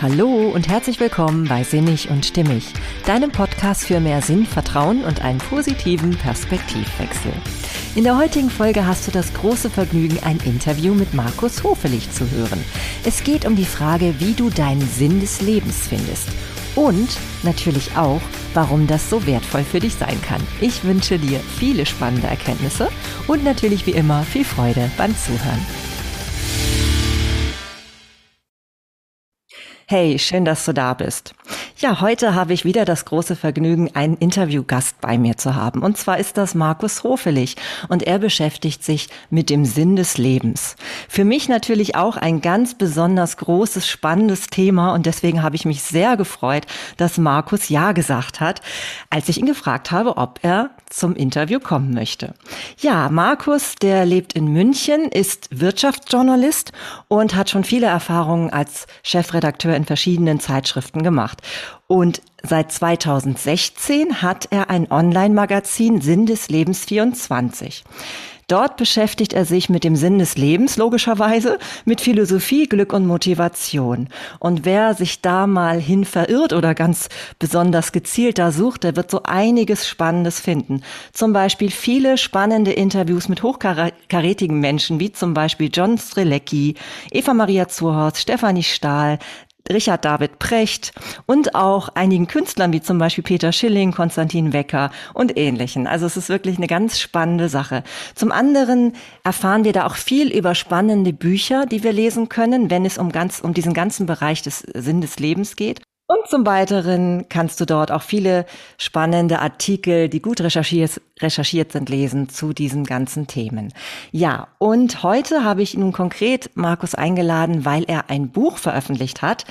Hallo und herzlich willkommen bei Sinnig und Stimmig, deinem Podcast für mehr Sinn, Vertrauen und einen positiven Perspektivwechsel. In der heutigen Folge hast du das große Vergnügen, ein Interview mit Markus Hofelich zu hören. Es geht um die Frage, wie du deinen Sinn des Lebens findest und natürlich auch, warum das so wertvoll für dich sein kann. Ich wünsche dir viele spannende Erkenntnisse und natürlich wie immer viel Freude beim Zuhören. Hey, schön, dass du da bist. Ja, heute habe ich wieder das große Vergnügen, einen Interviewgast bei mir zu haben. Und zwar ist das Markus Hofelich. Und er beschäftigt sich mit dem Sinn des Lebens. Für mich natürlich auch ein ganz besonders großes, spannendes Thema. Und deswegen habe ich mich sehr gefreut, dass Markus Ja gesagt hat, als ich ihn gefragt habe, ob er zum Interview kommen möchte. Ja, Markus, der lebt in München, ist Wirtschaftsjournalist und hat schon viele Erfahrungen als Chefredakteur in verschiedenen Zeitschriften gemacht. Und seit 2016 hat er ein Online-Magazin Sinn des Lebens 24. Dort beschäftigt er sich mit dem Sinn des Lebens, logischerweise, mit Philosophie, Glück und Motivation. Und wer sich da mal hin verirrt oder ganz besonders gezielt da sucht, der wird so einiges Spannendes finden. Zum Beispiel viele spannende Interviews mit hochkarätigen Menschen, wie zum Beispiel John Strelecki, Eva Maria Zurhorst, Stefanie Stahl, Richard David Precht und auch einigen Künstlern wie zum Beispiel Peter Schilling, Konstantin Wecker und ähnlichen. Also es ist wirklich eine ganz spannende Sache. Zum anderen erfahren wir da auch viel über spannende Bücher, die wir lesen können, wenn es um ganz, um diesen ganzen Bereich des Sinn des Lebens geht. Und zum Weiteren kannst du dort auch viele spannende Artikel, die gut recherchiert, recherchiert sind, lesen zu diesen ganzen Themen. Ja, und heute habe ich nun konkret Markus eingeladen, weil er ein Buch veröffentlicht hat,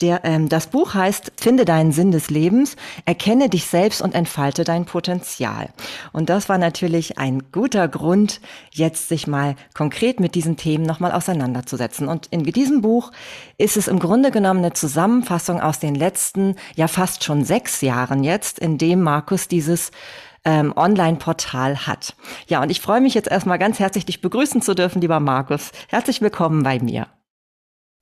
der, ähm, das Buch heißt Finde deinen Sinn des Lebens, erkenne dich selbst und entfalte dein Potenzial. Und das war natürlich ein guter Grund, jetzt sich mal konkret mit diesen Themen nochmal auseinanderzusetzen. Und in diesem Buch ist es im Grunde genommen eine Zusammenfassung aus den letzten, ja fast schon sechs Jahren jetzt, in dem Markus dieses ähm, Online-Portal hat. Ja, und ich freue mich jetzt erstmal ganz herzlich, dich begrüßen zu dürfen, lieber Markus. Herzlich willkommen bei mir.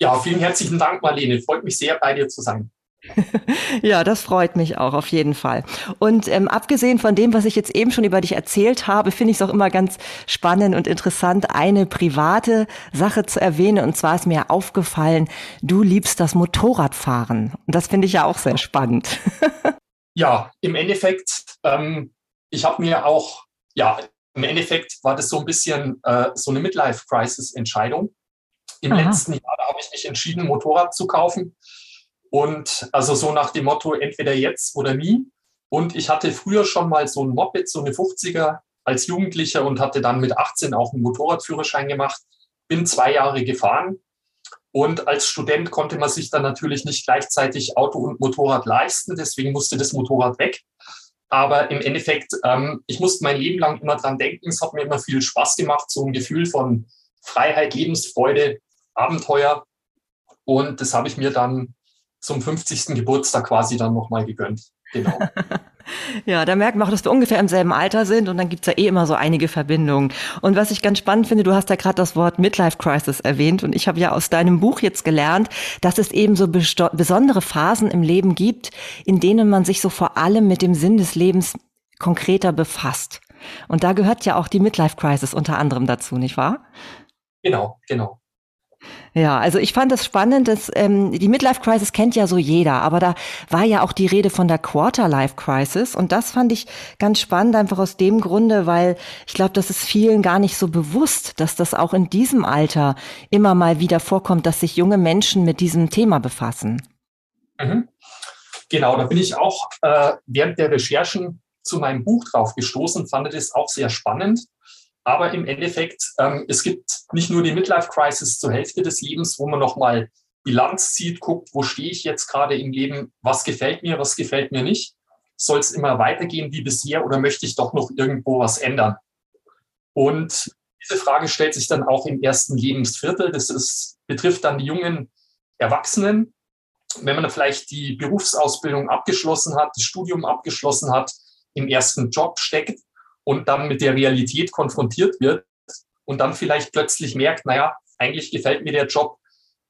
Ja, vielen herzlichen Dank, Marlene. Freut mich sehr, bei dir zu sein. ja, das freut mich auch auf jeden Fall. Und ähm, abgesehen von dem, was ich jetzt eben schon über dich erzählt habe, finde ich es auch immer ganz spannend und interessant, eine private Sache zu erwähnen. Und zwar ist mir aufgefallen, du liebst das Motorradfahren. Und das finde ich ja auch sehr spannend. ja, im Endeffekt, ähm, ich habe mir auch, ja, im Endeffekt war das so ein bisschen äh, so eine Midlife-Crisis-Entscheidung. Im Aha. letzten Jahr habe ich mich entschieden, ein Motorrad zu kaufen. Und also so nach dem Motto, entweder jetzt oder nie. Und ich hatte früher schon mal so ein Moped, so eine 50er als Jugendlicher und hatte dann mit 18 auch einen Motorradführerschein gemacht. Bin zwei Jahre gefahren. Und als Student konnte man sich dann natürlich nicht gleichzeitig Auto und Motorrad leisten. Deswegen musste das Motorrad weg. Aber im Endeffekt, ähm, ich musste mein Leben lang immer dran denken. Es hat mir immer viel Spaß gemacht, so ein Gefühl von Freiheit, Lebensfreude Abenteuer. Und das habe ich mir dann zum 50. Geburtstag quasi dann nochmal gegönnt. Genau. Ja, da merkt man auch, dass wir ungefähr im selben Alter sind und dann gibt's ja eh immer so einige Verbindungen. Und was ich ganz spannend finde, du hast ja gerade das Wort Midlife Crisis erwähnt und ich habe ja aus deinem Buch jetzt gelernt, dass es eben so besondere Phasen im Leben gibt, in denen man sich so vor allem mit dem Sinn des Lebens konkreter befasst. Und da gehört ja auch die Midlife Crisis unter anderem dazu, nicht wahr? Genau, genau. Ja, also ich fand es spannend, dass ähm, die Midlife Crisis kennt ja so jeder, aber da war ja auch die Rede von der Quarterlife Crisis und das fand ich ganz spannend einfach aus dem Grunde, weil ich glaube, das ist vielen gar nicht so bewusst, dass das auch in diesem Alter immer mal wieder vorkommt, dass sich junge Menschen mit diesem Thema befassen. Mhm. Genau, da bin ich auch äh, während der Recherchen zu meinem Buch drauf gestoßen, fand das auch sehr spannend. Aber im Endeffekt, ähm, es gibt nicht nur die Midlife Crisis zur Hälfte des Lebens, wo man nochmal Bilanz zieht, guckt, wo stehe ich jetzt gerade im Leben, was gefällt mir, was gefällt mir nicht. Soll es immer weitergehen wie bisher oder möchte ich doch noch irgendwo was ändern? Und diese Frage stellt sich dann auch im ersten Lebensviertel. Das ist, betrifft dann die jungen Erwachsenen. Wenn man vielleicht die Berufsausbildung abgeschlossen hat, das Studium abgeschlossen hat, im ersten Job steckt, und dann mit der Realität konfrontiert wird und dann vielleicht plötzlich merkt, naja, eigentlich gefällt mir der Job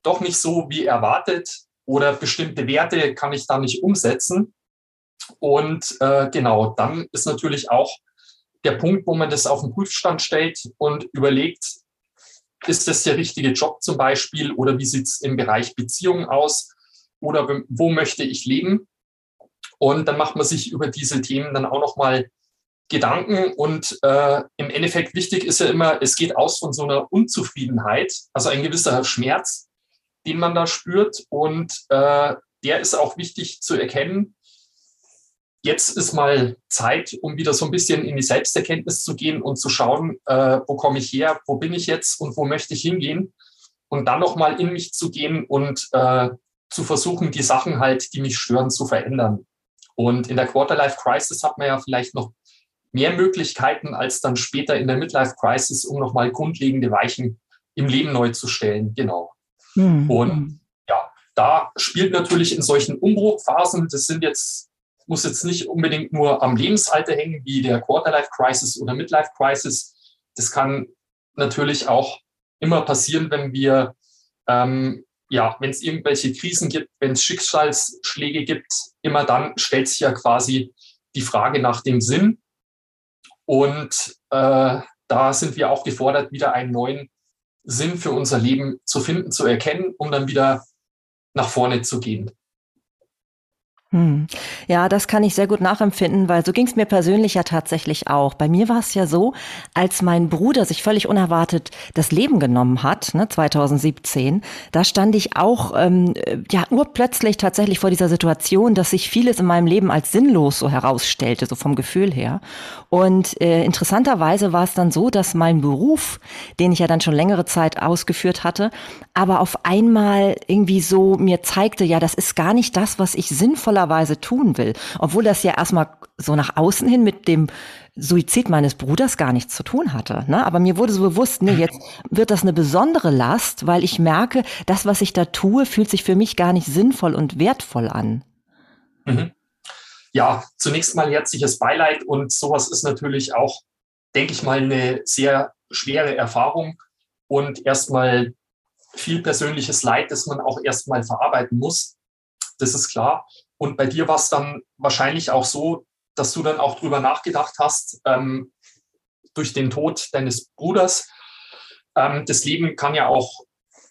doch nicht so wie erwartet. oder bestimmte Werte kann ich da nicht umsetzen. Und äh, genau, dann ist natürlich auch der Punkt, wo man das auf den Prüfstand stellt und überlegt, ist das der richtige Job zum Beispiel oder wie sieht es im Bereich Beziehungen aus oder wo möchte ich leben? Und dann macht man sich über diese Themen dann auch nochmal Gedanken und äh, im Endeffekt wichtig ist ja immer, es geht aus von so einer Unzufriedenheit, also ein gewisser Schmerz, den man da spürt und äh, der ist auch wichtig zu erkennen. Jetzt ist mal Zeit, um wieder so ein bisschen in die Selbsterkenntnis zu gehen und zu schauen, äh, wo komme ich her, wo bin ich jetzt und wo möchte ich hingehen und dann nochmal in mich zu gehen und äh, zu versuchen, die Sachen halt, die mich stören, zu verändern. Und in der Quarterlife Crisis hat man ja vielleicht noch mehr Möglichkeiten als dann später in der Midlife Crisis, um nochmal grundlegende Weichen im Leben neu zu stellen. Genau. Mhm. Und ja, da spielt natürlich in solchen Umbruchphasen, das sind jetzt, muss jetzt nicht unbedingt nur am Lebensalter hängen, wie der Quarterlife Crisis oder Midlife Crisis. Das kann natürlich auch immer passieren, wenn wir, ähm, ja, wenn es irgendwelche Krisen gibt, wenn es Schicksalsschläge gibt, immer dann stellt sich ja quasi die Frage nach dem Sinn und äh, da sind wir auch gefordert, wieder einen neuen Sinn für unser Leben zu finden, zu erkennen, um dann wieder nach vorne zu gehen. Hm. Ja, das kann ich sehr gut nachempfinden, weil so ging es mir persönlich ja tatsächlich auch. Bei mir war es ja so, als mein Bruder sich völlig unerwartet das Leben genommen hat, ne, 2017, da stand ich auch ähm, ja urplötzlich tatsächlich vor dieser Situation, dass sich vieles in meinem Leben als sinnlos so herausstellte, so vom Gefühl her. Und äh, interessanterweise war es dann so, dass mein Beruf, den ich ja dann schon längere Zeit ausgeführt hatte, aber auf einmal irgendwie so mir zeigte, ja, das ist gar nicht das, was ich sinnvoller sinnvollerweise tun will, obwohl das ja erstmal so nach außen hin mit dem Suizid meines Bruders gar nichts zu tun hatte. Ne? Aber mir wurde so bewusst, nee, jetzt wird das eine besondere Last, weil ich merke, das, was ich da tue, fühlt sich für mich gar nicht sinnvoll und wertvoll an. Mhm. Ja, zunächst mal herzliches Beileid und sowas ist natürlich auch, denke ich mal, eine sehr schwere Erfahrung und erstmal viel persönliches Leid, das man auch erstmal verarbeiten muss. Das ist klar. Und bei dir war es dann wahrscheinlich auch so, dass du dann auch drüber nachgedacht hast, ähm, durch den Tod deines Bruders. Ähm, das Leben kann ja auch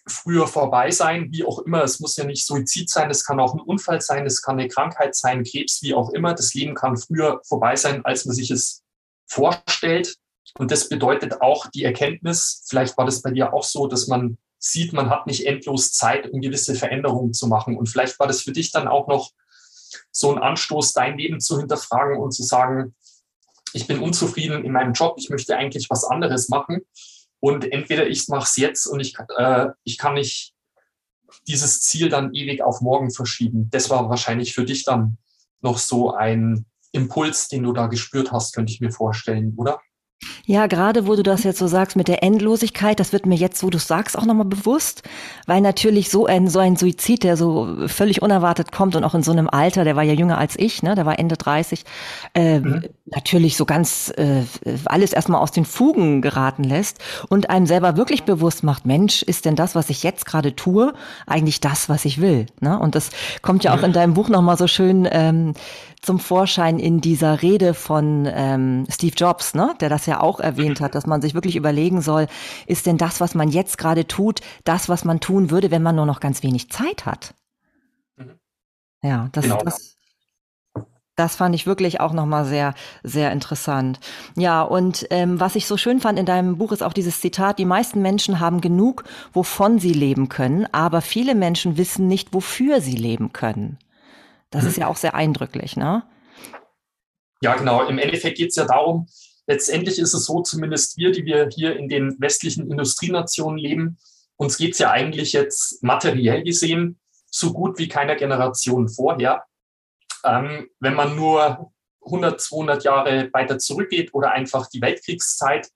früher vorbei sein, wie auch immer. Es muss ja nicht Suizid sein, es kann auch ein Unfall sein, es kann eine Krankheit sein, Krebs, wie auch immer. Das Leben kann früher vorbei sein, als man sich es vorstellt. Und das bedeutet auch die Erkenntnis, vielleicht war das bei dir auch so, dass man sieht, man hat nicht endlos Zeit, um gewisse Veränderungen zu machen. Und vielleicht war das für dich dann auch noch so ein Anstoß, dein Leben zu hinterfragen und zu sagen, ich bin unzufrieden in meinem Job, ich möchte eigentlich was anderes machen. Und entweder ich mache es jetzt und ich, äh, ich kann nicht dieses Ziel dann ewig auf morgen verschieben. Das war wahrscheinlich für dich dann noch so ein Impuls, den du da gespürt hast, könnte ich mir vorstellen, oder? Ja, gerade wo du das jetzt so sagst mit der Endlosigkeit, das wird mir jetzt, wo du sagst, auch nochmal bewusst, weil natürlich so ein, so ein Suizid, der so völlig unerwartet kommt und auch in so einem Alter, der war ja jünger als ich, ne, der war Ende 30, äh, mhm. natürlich so ganz äh, alles erstmal aus den Fugen geraten lässt und einem selber wirklich bewusst macht, Mensch, ist denn das, was ich jetzt gerade tue, eigentlich das, was ich will? Ne? Und das kommt ja auch in deinem Buch nochmal so schön ähm, zum Vorschein in dieser Rede von ähm, Steve Jobs, ne, der das ja auch erwähnt hat, dass man sich wirklich überlegen soll, ist denn das, was man jetzt gerade tut, das, was man tun würde, wenn man nur noch ganz wenig Zeit hat? Mhm. Ja, das, genau. das, das fand ich wirklich auch nochmal sehr, sehr interessant. Ja, und ähm, was ich so schön fand in deinem Buch ist auch dieses Zitat, die meisten Menschen haben genug, wovon sie leben können, aber viele Menschen wissen nicht, wofür sie leben können. Das ist ja auch sehr eindrücklich, ne? Ja, genau. Im Endeffekt geht es ja darum, letztendlich ist es so, zumindest wir, die wir hier in den westlichen Industrienationen leben, uns geht es ja eigentlich jetzt materiell gesehen so gut wie keiner Generation vorher. Ähm, wenn man nur 100, 200 Jahre weiter zurückgeht oder einfach die Weltkriegszeit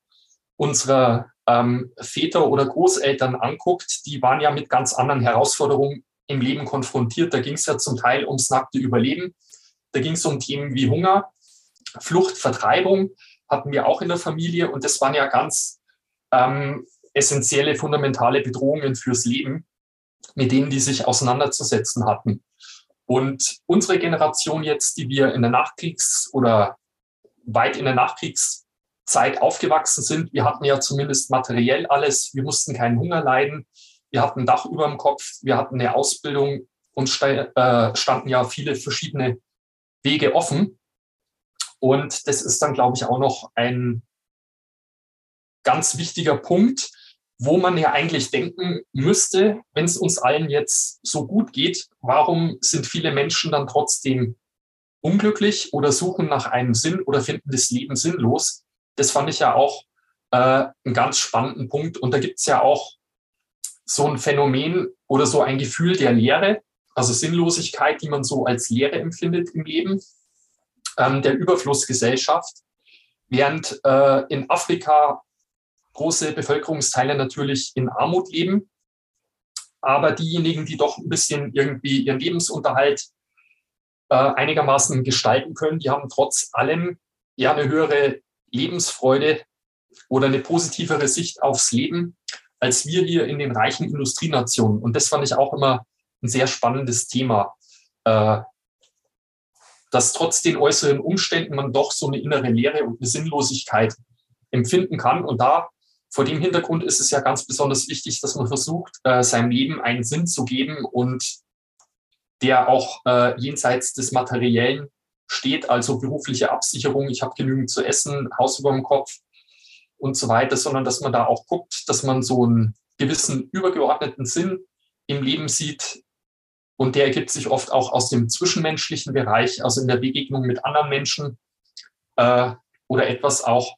unserer ähm, Väter oder Großeltern anguckt, die waren ja mit ganz anderen Herausforderungen im Leben konfrontiert. Da ging es ja zum Teil ums nackte Überleben. Da ging es um Themen wie Hunger, Flucht, Vertreibung hatten wir auch in der Familie. Und das waren ja ganz ähm, essentielle, fundamentale Bedrohungen fürs Leben. mit denen die sich auseinanderzusetzen hatten. Und unsere Generation jetzt, die wir in der Nachkriegs- oder weit in der Nachkriegszeit aufgewachsen sind, wir hatten ja zumindest materiell alles. Wir mussten keinen Hunger leiden. Wir hatten ein Dach über dem Kopf. Wir hatten eine Ausbildung und äh, standen ja viele verschiedene Wege offen. Und das ist dann, glaube ich, auch noch ein ganz wichtiger Punkt, wo man ja eigentlich denken müsste, wenn es uns allen jetzt so gut geht, warum sind viele Menschen dann trotzdem unglücklich oder suchen nach einem Sinn oder finden das Leben sinnlos? Das fand ich ja auch äh, einen ganz spannenden Punkt. Und da gibt es ja auch so ein Phänomen oder so ein Gefühl der Leere, also Sinnlosigkeit, die man so als Leere empfindet im Leben, ähm, der Überflussgesellschaft. Während äh, in Afrika große Bevölkerungsteile natürlich in Armut leben. Aber diejenigen, die doch ein bisschen irgendwie ihren Lebensunterhalt äh, einigermaßen gestalten können, die haben trotz allem ja eine höhere Lebensfreude oder eine positivere Sicht aufs Leben als wir hier in den reichen Industrienationen. Und das fand ich auch immer ein sehr spannendes Thema, äh, dass trotz den äußeren Umständen man doch so eine innere Leere und eine Sinnlosigkeit empfinden kann. Und da vor dem Hintergrund ist es ja ganz besonders wichtig, dass man versucht, äh, seinem Leben einen Sinn zu geben und der auch äh, jenseits des Materiellen steht, also berufliche Absicherung, ich habe genügend zu essen, Haus über dem Kopf und so weiter, sondern dass man da auch guckt, dass man so einen gewissen übergeordneten Sinn im Leben sieht. Und der ergibt sich oft auch aus dem zwischenmenschlichen Bereich, also in der Begegnung mit anderen Menschen äh, oder etwas auch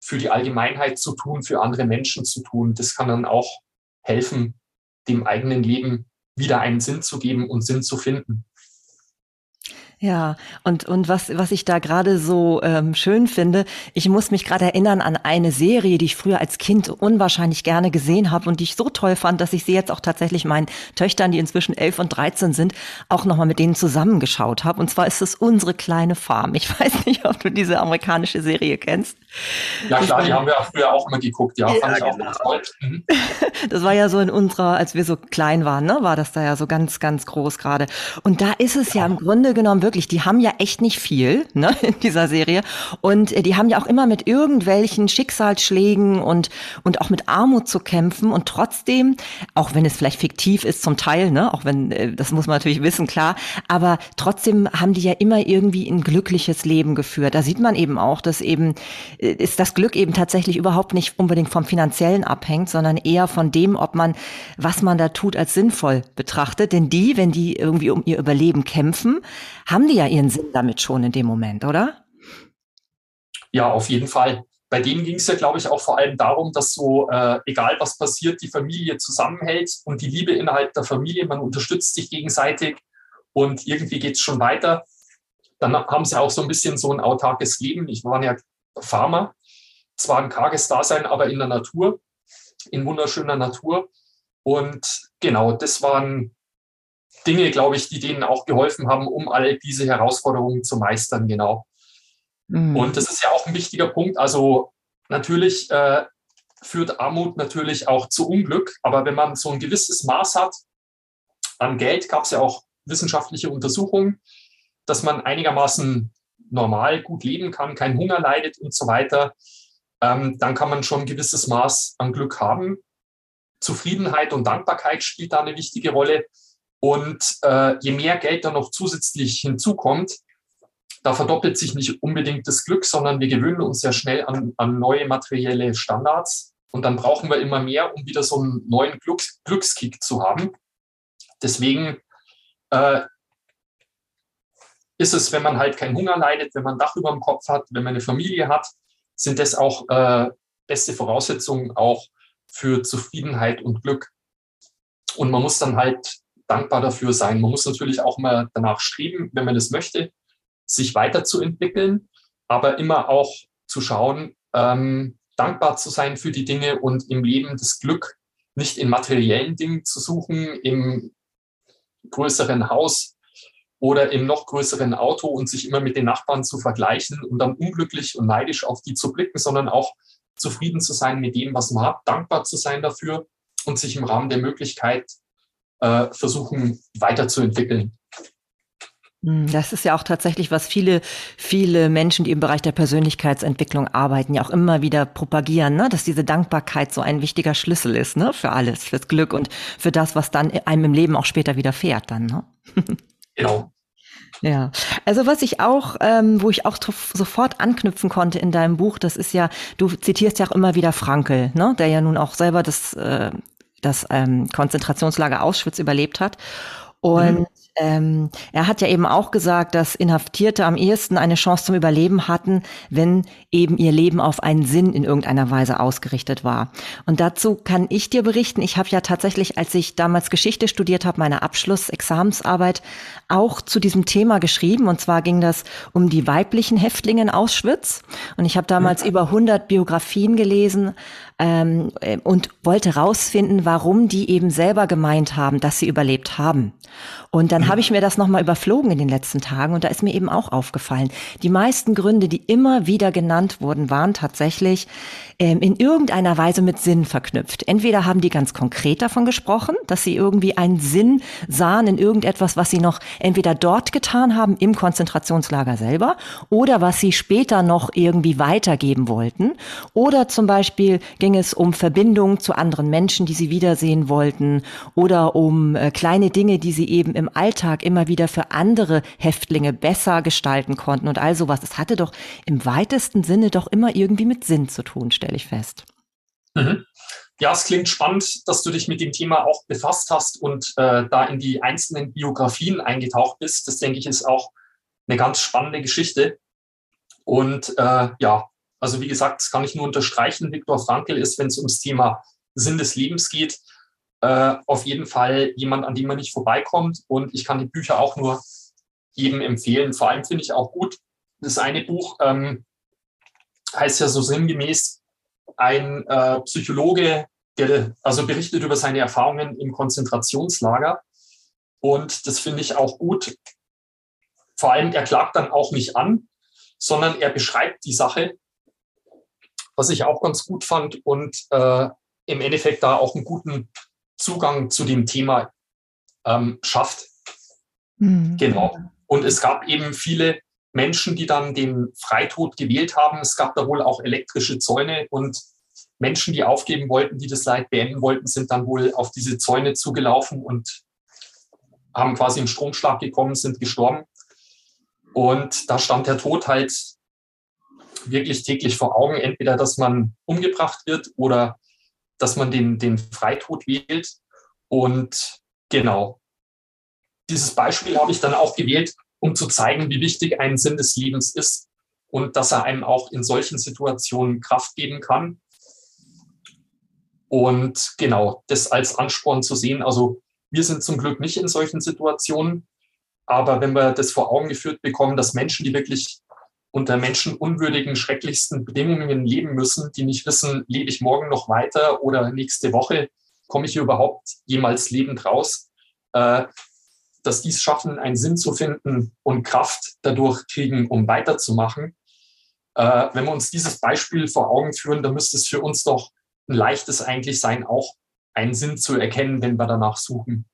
für die Allgemeinheit zu tun, für andere Menschen zu tun. Das kann dann auch helfen, dem eigenen Leben wieder einen Sinn zu geben und Sinn zu finden. Ja, und, und was, was ich da gerade so ähm, schön finde, ich muss mich gerade erinnern an eine Serie, die ich früher als Kind unwahrscheinlich gerne gesehen habe und die ich so toll fand, dass ich sie jetzt auch tatsächlich meinen Töchtern, die inzwischen elf und dreizehn sind, auch nochmal mit denen zusammengeschaut habe. Und zwar ist es Unsere kleine Farm. Ich weiß nicht, ob du diese amerikanische Serie kennst. Ja klar, die haben wir früher auch mal geguckt, ja, ja fand ich genau. auch toll. Mhm. Das war ja so in unserer, als wir so klein waren, ne, war das da ja so ganz, ganz groß gerade. Und da ist es ja, ja im Grunde genommen wirklich die haben ja echt nicht viel ne, in dieser Serie. Und äh, die haben ja auch immer mit irgendwelchen Schicksalsschlägen und, und auch mit Armut zu kämpfen. Und trotzdem, auch wenn es vielleicht fiktiv ist zum Teil, ne, auch wenn, äh, das muss man natürlich wissen, klar, aber trotzdem haben die ja immer irgendwie ein glückliches Leben geführt. Da sieht man eben auch, dass eben, ist das Glück eben tatsächlich überhaupt nicht unbedingt vom Finanziellen abhängt, sondern eher von dem, ob man, was man da tut, als sinnvoll betrachtet. Denn die, wenn die irgendwie um ihr Überleben kämpfen, haben die ja ihren Sinn damit schon in dem Moment, oder? Ja, auf jeden Fall. Bei denen ging es ja, glaube ich, auch vor allem darum, dass so, äh, egal was passiert, die Familie zusammenhält und die Liebe innerhalb der Familie, man unterstützt sich gegenseitig und irgendwie geht es schon weiter. Dann haben sie auch so ein bisschen so ein autarkes Leben. Ich war ja Farmer, zwar ein karges Dasein, aber in der Natur, in wunderschöner Natur. Und genau, das waren Dinge, glaube ich, die denen auch geholfen haben, um all diese Herausforderungen zu meistern, genau. Mhm. Und das ist ja auch ein wichtiger Punkt. Also natürlich äh, führt Armut natürlich auch zu Unglück, aber wenn man so ein gewisses Maß hat an Geld, gab es ja auch wissenschaftliche Untersuchungen, dass man einigermaßen normal gut leben kann, keinen Hunger leidet und so weiter, ähm, dann kann man schon ein gewisses Maß an Glück haben. Zufriedenheit und Dankbarkeit spielt da eine wichtige Rolle. Und äh, je mehr Geld da noch zusätzlich hinzukommt, da verdoppelt sich nicht unbedingt das Glück, sondern wir gewöhnen uns sehr schnell an, an neue materielle Standards. Und dann brauchen wir immer mehr, um wieder so einen neuen Glücks Glückskick zu haben. Deswegen äh, ist es, wenn man halt keinen Hunger leidet, wenn man ein Dach über dem Kopf hat, wenn man eine Familie hat, sind das auch äh, beste Voraussetzungen auch für Zufriedenheit und Glück. Und man muss dann halt dankbar dafür sein. Man muss natürlich auch mal danach streben, wenn man das möchte, sich weiterzuentwickeln, aber immer auch zu schauen, ähm, dankbar zu sein für die Dinge und im Leben das Glück nicht in materiellen Dingen zu suchen, im größeren Haus oder im noch größeren Auto und sich immer mit den Nachbarn zu vergleichen und dann unglücklich und neidisch auf die zu blicken, sondern auch zufrieden zu sein mit dem, was man hat, dankbar zu sein dafür und sich im Rahmen der Möglichkeit äh, versuchen weiterzuentwickeln. Hm, das ist ja auch tatsächlich, was viele, viele Menschen, die im Bereich der Persönlichkeitsentwicklung arbeiten, ja auch immer wieder propagieren, ne? dass diese Dankbarkeit so ein wichtiger Schlüssel ist, ne? für alles, fürs Glück und für das, was dann einem im Leben auch später widerfährt dann. Ne? Genau. Ja, also was ich auch, ähm, wo ich auch sofort anknüpfen konnte in deinem Buch, das ist ja, du zitierst ja auch immer wieder Frankel, ne, der ja nun auch selber das, äh, das ähm, Konzentrationslager Auschwitz überlebt hat. Und mhm. Ähm, er hat ja eben auch gesagt, dass Inhaftierte am ehesten eine Chance zum Überleben hatten, wenn eben ihr Leben auf einen Sinn in irgendeiner Weise ausgerichtet war. Und dazu kann ich dir berichten, ich habe ja tatsächlich, als ich damals Geschichte studiert habe, meine Abschluss-Examensarbeit auch zu diesem Thema geschrieben. Und zwar ging das um die weiblichen Häftlinge in Auschwitz. Und ich habe damals mhm. über 100 Biografien gelesen ähm, äh, und wollte rausfinden, warum die eben selber gemeint haben, dass sie überlebt haben. Und dann habe ich mir das nochmal überflogen in den letzten Tagen und da ist mir eben auch aufgefallen, die meisten Gründe, die immer wieder genannt wurden, waren tatsächlich ähm, in irgendeiner Weise mit Sinn verknüpft. Entweder haben die ganz konkret davon gesprochen, dass sie irgendwie einen Sinn sahen in irgendetwas, was sie noch entweder dort getan haben im Konzentrationslager selber oder was sie später noch irgendwie weitergeben wollten. Oder zum Beispiel ging es um Verbindungen zu anderen Menschen, die sie wiedersehen wollten oder um äh, kleine Dinge, die sie eben im Alltag immer wieder für andere Häftlinge besser gestalten konnten und all sowas. Es hatte doch im weitesten Sinne doch immer irgendwie mit Sinn zu tun, stelle ich fest. Mhm. Ja, es klingt spannend, dass du dich mit dem Thema auch befasst hast und äh, da in die einzelnen Biografien eingetaucht bist. Das denke ich ist auch eine ganz spannende Geschichte. Und äh, ja, also wie gesagt, das kann ich nur unterstreichen. Viktor Frankl ist, wenn es ums Thema Sinn des Lebens geht, äh, auf jeden Fall jemand, an dem man nicht vorbeikommt. Und ich kann die Bücher auch nur jedem empfehlen. Vor allem finde ich auch gut, das eine Buch ähm, heißt ja so sinngemäß, ein äh, Psychologe, der also berichtet über seine Erfahrungen im Konzentrationslager. Und das finde ich auch gut. Vor allem, er klagt dann auch nicht an, sondern er beschreibt die Sache was ich auch ganz gut fand und äh, im Endeffekt da auch einen guten Zugang zu dem Thema ähm, schafft. Mhm. Genau. Und es gab eben viele Menschen, die dann den Freitod gewählt haben. Es gab da wohl auch elektrische Zäune und Menschen, die aufgeben wollten, die das Leid beenden wollten, sind dann wohl auf diese Zäune zugelaufen und haben quasi im Stromschlag gekommen, sind gestorben. Und da stand der Tod halt wirklich täglich vor Augen, entweder dass man umgebracht wird oder dass man den, den Freitod wählt. Und genau, dieses Beispiel habe ich dann auch gewählt, um zu zeigen, wie wichtig ein Sinn des Lebens ist und dass er einem auch in solchen Situationen Kraft geben kann. Und genau, das als Ansporn zu sehen. Also wir sind zum Glück nicht in solchen Situationen, aber wenn wir das vor Augen geführt bekommen, dass Menschen, die wirklich unter menschenunwürdigen, schrecklichsten Bedingungen leben müssen, die nicht wissen, lebe ich morgen noch weiter oder nächste Woche, komme ich hier überhaupt jemals lebend raus, äh, dass dies schaffen, einen Sinn zu finden und Kraft dadurch kriegen, um weiterzumachen. Äh, wenn wir uns dieses Beispiel vor Augen führen, dann müsste es für uns doch ein leichtes eigentlich sein, auch einen Sinn zu erkennen, wenn wir danach suchen.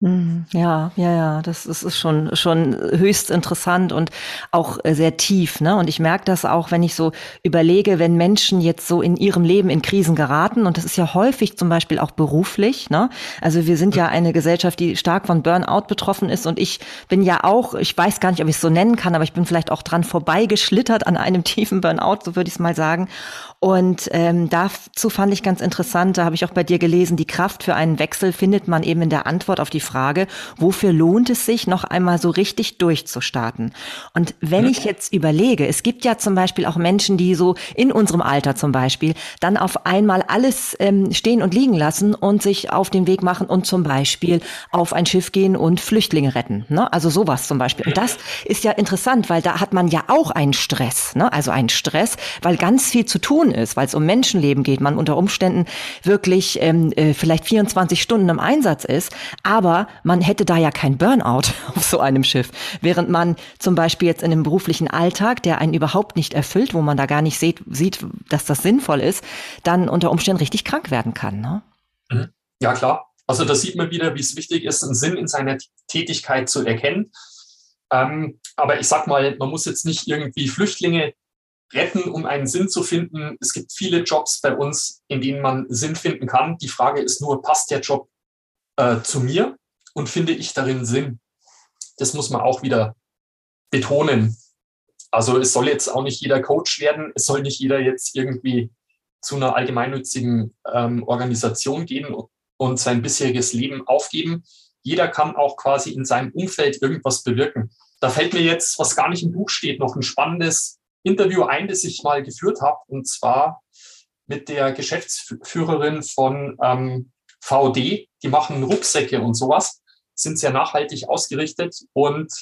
Mhm. Ja, ja, ja, das ist, ist schon, schon höchst interessant und auch äh, sehr tief. Ne? Und ich merke das auch, wenn ich so überlege, wenn Menschen jetzt so in ihrem Leben in Krisen geraten, und das ist ja häufig zum Beispiel auch beruflich. Ne? Also wir sind ja eine Gesellschaft, die stark von Burnout betroffen ist und ich bin ja auch, ich weiß gar nicht, ob ich es so nennen kann, aber ich bin vielleicht auch dran vorbeigeschlittert an einem tiefen Burnout, so würde ich es mal sagen. Und ähm, dazu fand ich ganz interessant, da habe ich auch bei dir gelesen, die Kraft für einen Wechsel findet man eben in der Antwort auf die Frage, wofür lohnt es sich, noch einmal so richtig durchzustarten? Und wenn ich jetzt überlege, es gibt ja zum Beispiel auch Menschen, die so in unserem Alter zum Beispiel dann auf einmal alles ähm, stehen und liegen lassen und sich auf den Weg machen und zum Beispiel auf ein Schiff gehen und Flüchtlinge retten. Ne? Also sowas zum Beispiel. Und das ist ja interessant, weil da hat man ja auch einen Stress, ne? also einen Stress, weil ganz viel zu tun ist, weil es um Menschenleben geht, man unter Umständen wirklich ähm, äh, vielleicht 24 Stunden im Einsatz ist, aber man hätte da ja kein Burnout auf so einem Schiff, während man zum Beispiel jetzt in einem beruflichen Alltag, der einen überhaupt nicht erfüllt, wo man da gar nicht sieht, sieht dass das sinnvoll ist, dann unter Umständen richtig krank werden kann. Ne? Mhm. Ja, klar. Also da sieht man wieder, wie es wichtig ist, einen Sinn in seiner Tätigkeit zu erkennen. Ähm, aber ich sag mal, man muss jetzt nicht irgendwie Flüchtlinge retten, um einen Sinn zu finden. Es gibt viele Jobs bei uns, in denen man Sinn finden kann. Die Frage ist nur, passt der Job äh, zu mir und finde ich darin Sinn? Das muss man auch wieder betonen. Also es soll jetzt auch nicht jeder Coach werden, es soll nicht jeder jetzt irgendwie zu einer allgemeinnützigen ähm, Organisation gehen und sein bisheriges Leben aufgeben. Jeder kann auch quasi in seinem Umfeld irgendwas bewirken. Da fällt mir jetzt, was gar nicht im Buch steht, noch ein spannendes Interview ein, das ich mal geführt habe, und zwar mit der Geschäftsführerin von ähm, VD. Die machen Rucksäcke und sowas, sind sehr nachhaltig ausgerichtet. Und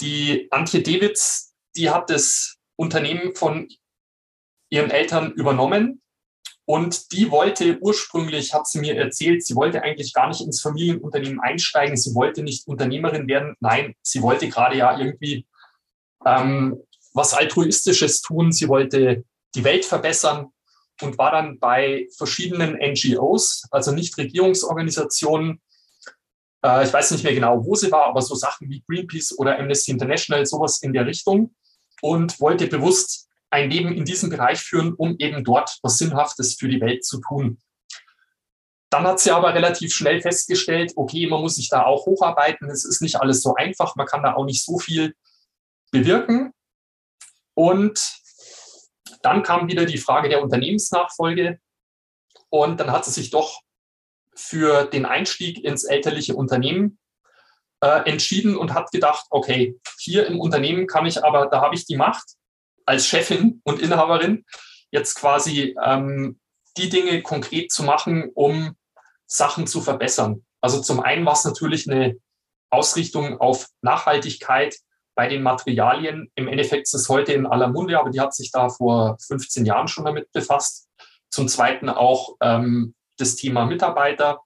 die Antje Dewitz, die hat das Unternehmen von ihren Eltern übernommen. Und die wollte ursprünglich, hat sie mir erzählt, sie wollte eigentlich gar nicht ins Familienunternehmen einsteigen. Sie wollte nicht Unternehmerin werden. Nein, sie wollte gerade ja irgendwie ähm, was Altruistisches tun. Sie wollte die Welt verbessern und war dann bei verschiedenen NGOs, also Nichtregierungsorganisationen. Äh, ich weiß nicht mehr genau, wo sie war, aber so Sachen wie Greenpeace oder Amnesty International, sowas in der Richtung und wollte bewusst ein Leben in diesem Bereich führen, um eben dort was Sinnhaftes für die Welt zu tun. Dann hat sie aber relativ schnell festgestellt, okay, man muss sich da auch hocharbeiten. Es ist nicht alles so einfach. Man kann da auch nicht so viel bewirken. Und dann kam wieder die Frage der Unternehmensnachfolge. Und dann hat sie sich doch für den Einstieg ins elterliche Unternehmen äh, entschieden und hat gedacht, okay, hier im Unternehmen kann ich aber, da habe ich die Macht, als Chefin und Inhaberin jetzt quasi ähm, die Dinge konkret zu machen, um Sachen zu verbessern. Also zum einen war es natürlich eine Ausrichtung auf Nachhaltigkeit bei den Materialien. Im Endeffekt ist es heute in aller Munde, aber die hat sich da vor 15 Jahren schon damit befasst. Zum Zweiten auch ähm, das Thema Mitarbeiter,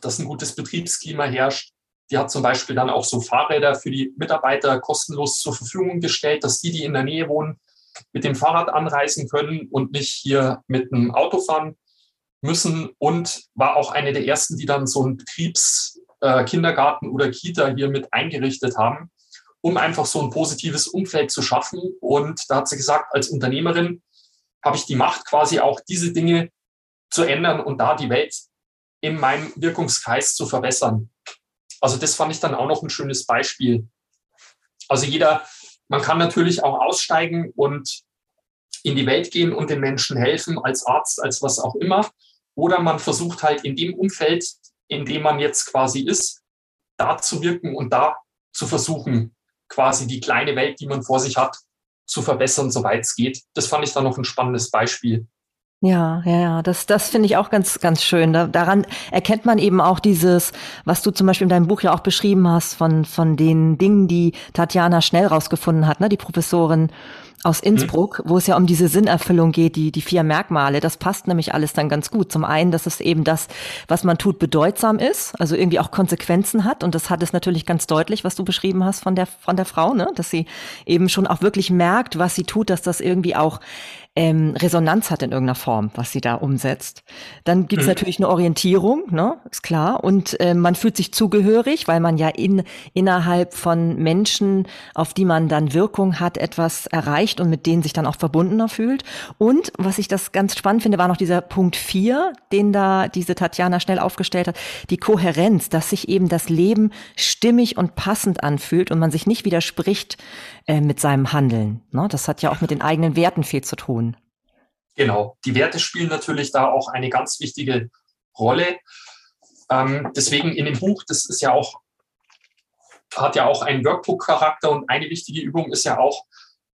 dass ein gutes Betriebsklima herrscht. Die hat zum Beispiel dann auch so Fahrräder für die Mitarbeiter kostenlos zur Verfügung gestellt, dass die, die in der Nähe wohnen, mit dem Fahrrad anreisen können und nicht hier mit einem Auto fahren müssen. Und war auch eine der ersten, die dann so einen Betriebskindergarten äh, oder Kita hier mit eingerichtet haben, um einfach so ein positives Umfeld zu schaffen. Und da hat sie gesagt, als Unternehmerin habe ich die Macht, quasi auch diese Dinge zu ändern und da die Welt in meinem Wirkungskreis zu verbessern. Also das fand ich dann auch noch ein schönes Beispiel. Also jeder, man kann natürlich auch aussteigen und in die Welt gehen und den Menschen helfen, als Arzt, als was auch immer. Oder man versucht halt in dem Umfeld, in dem man jetzt quasi ist, da zu wirken und da zu versuchen, quasi die kleine Welt, die man vor sich hat, zu verbessern, soweit es geht. Das fand ich dann noch ein spannendes Beispiel. Ja, ja, ja, das, das finde ich auch ganz, ganz schön. Da, daran erkennt man eben auch dieses, was du zum Beispiel in deinem Buch ja auch beschrieben hast, von, von den Dingen, die Tatjana schnell rausgefunden hat, ne, die Professorin aus mhm. Innsbruck, mhm. wo es ja um diese Sinnerfüllung geht, die, die vier Merkmale. Das passt nämlich alles dann ganz gut. Zum einen, dass es eben das, was man tut, bedeutsam ist, also irgendwie auch Konsequenzen hat. Und das hat es natürlich ganz deutlich, was du beschrieben hast von der, von der Frau, ne? dass sie eben schon auch wirklich merkt, was sie tut, dass das irgendwie auch ähm, Resonanz hat in irgendeiner Form, was sie da umsetzt. Dann gibt es mhm. natürlich eine Orientierung, ne, ist klar. Und äh, man fühlt sich zugehörig, weil man ja in, innerhalb von Menschen, auf die man dann Wirkung hat, etwas erreicht und mit denen sich dann auch verbundener fühlt. Und was ich das ganz spannend finde, war noch dieser Punkt vier, den da diese Tatjana schnell aufgestellt hat, die Kohärenz, dass sich eben das Leben stimmig und passend anfühlt und man sich nicht widerspricht äh, mit seinem Handeln. Ne? Das hat ja auch mit den eigenen Werten viel zu tun. Genau, die Werte spielen natürlich da auch eine ganz wichtige Rolle. Ähm, deswegen in dem Buch, das ist ja auch, hat ja auch einen Workbook-Charakter und eine wichtige Übung ist ja auch,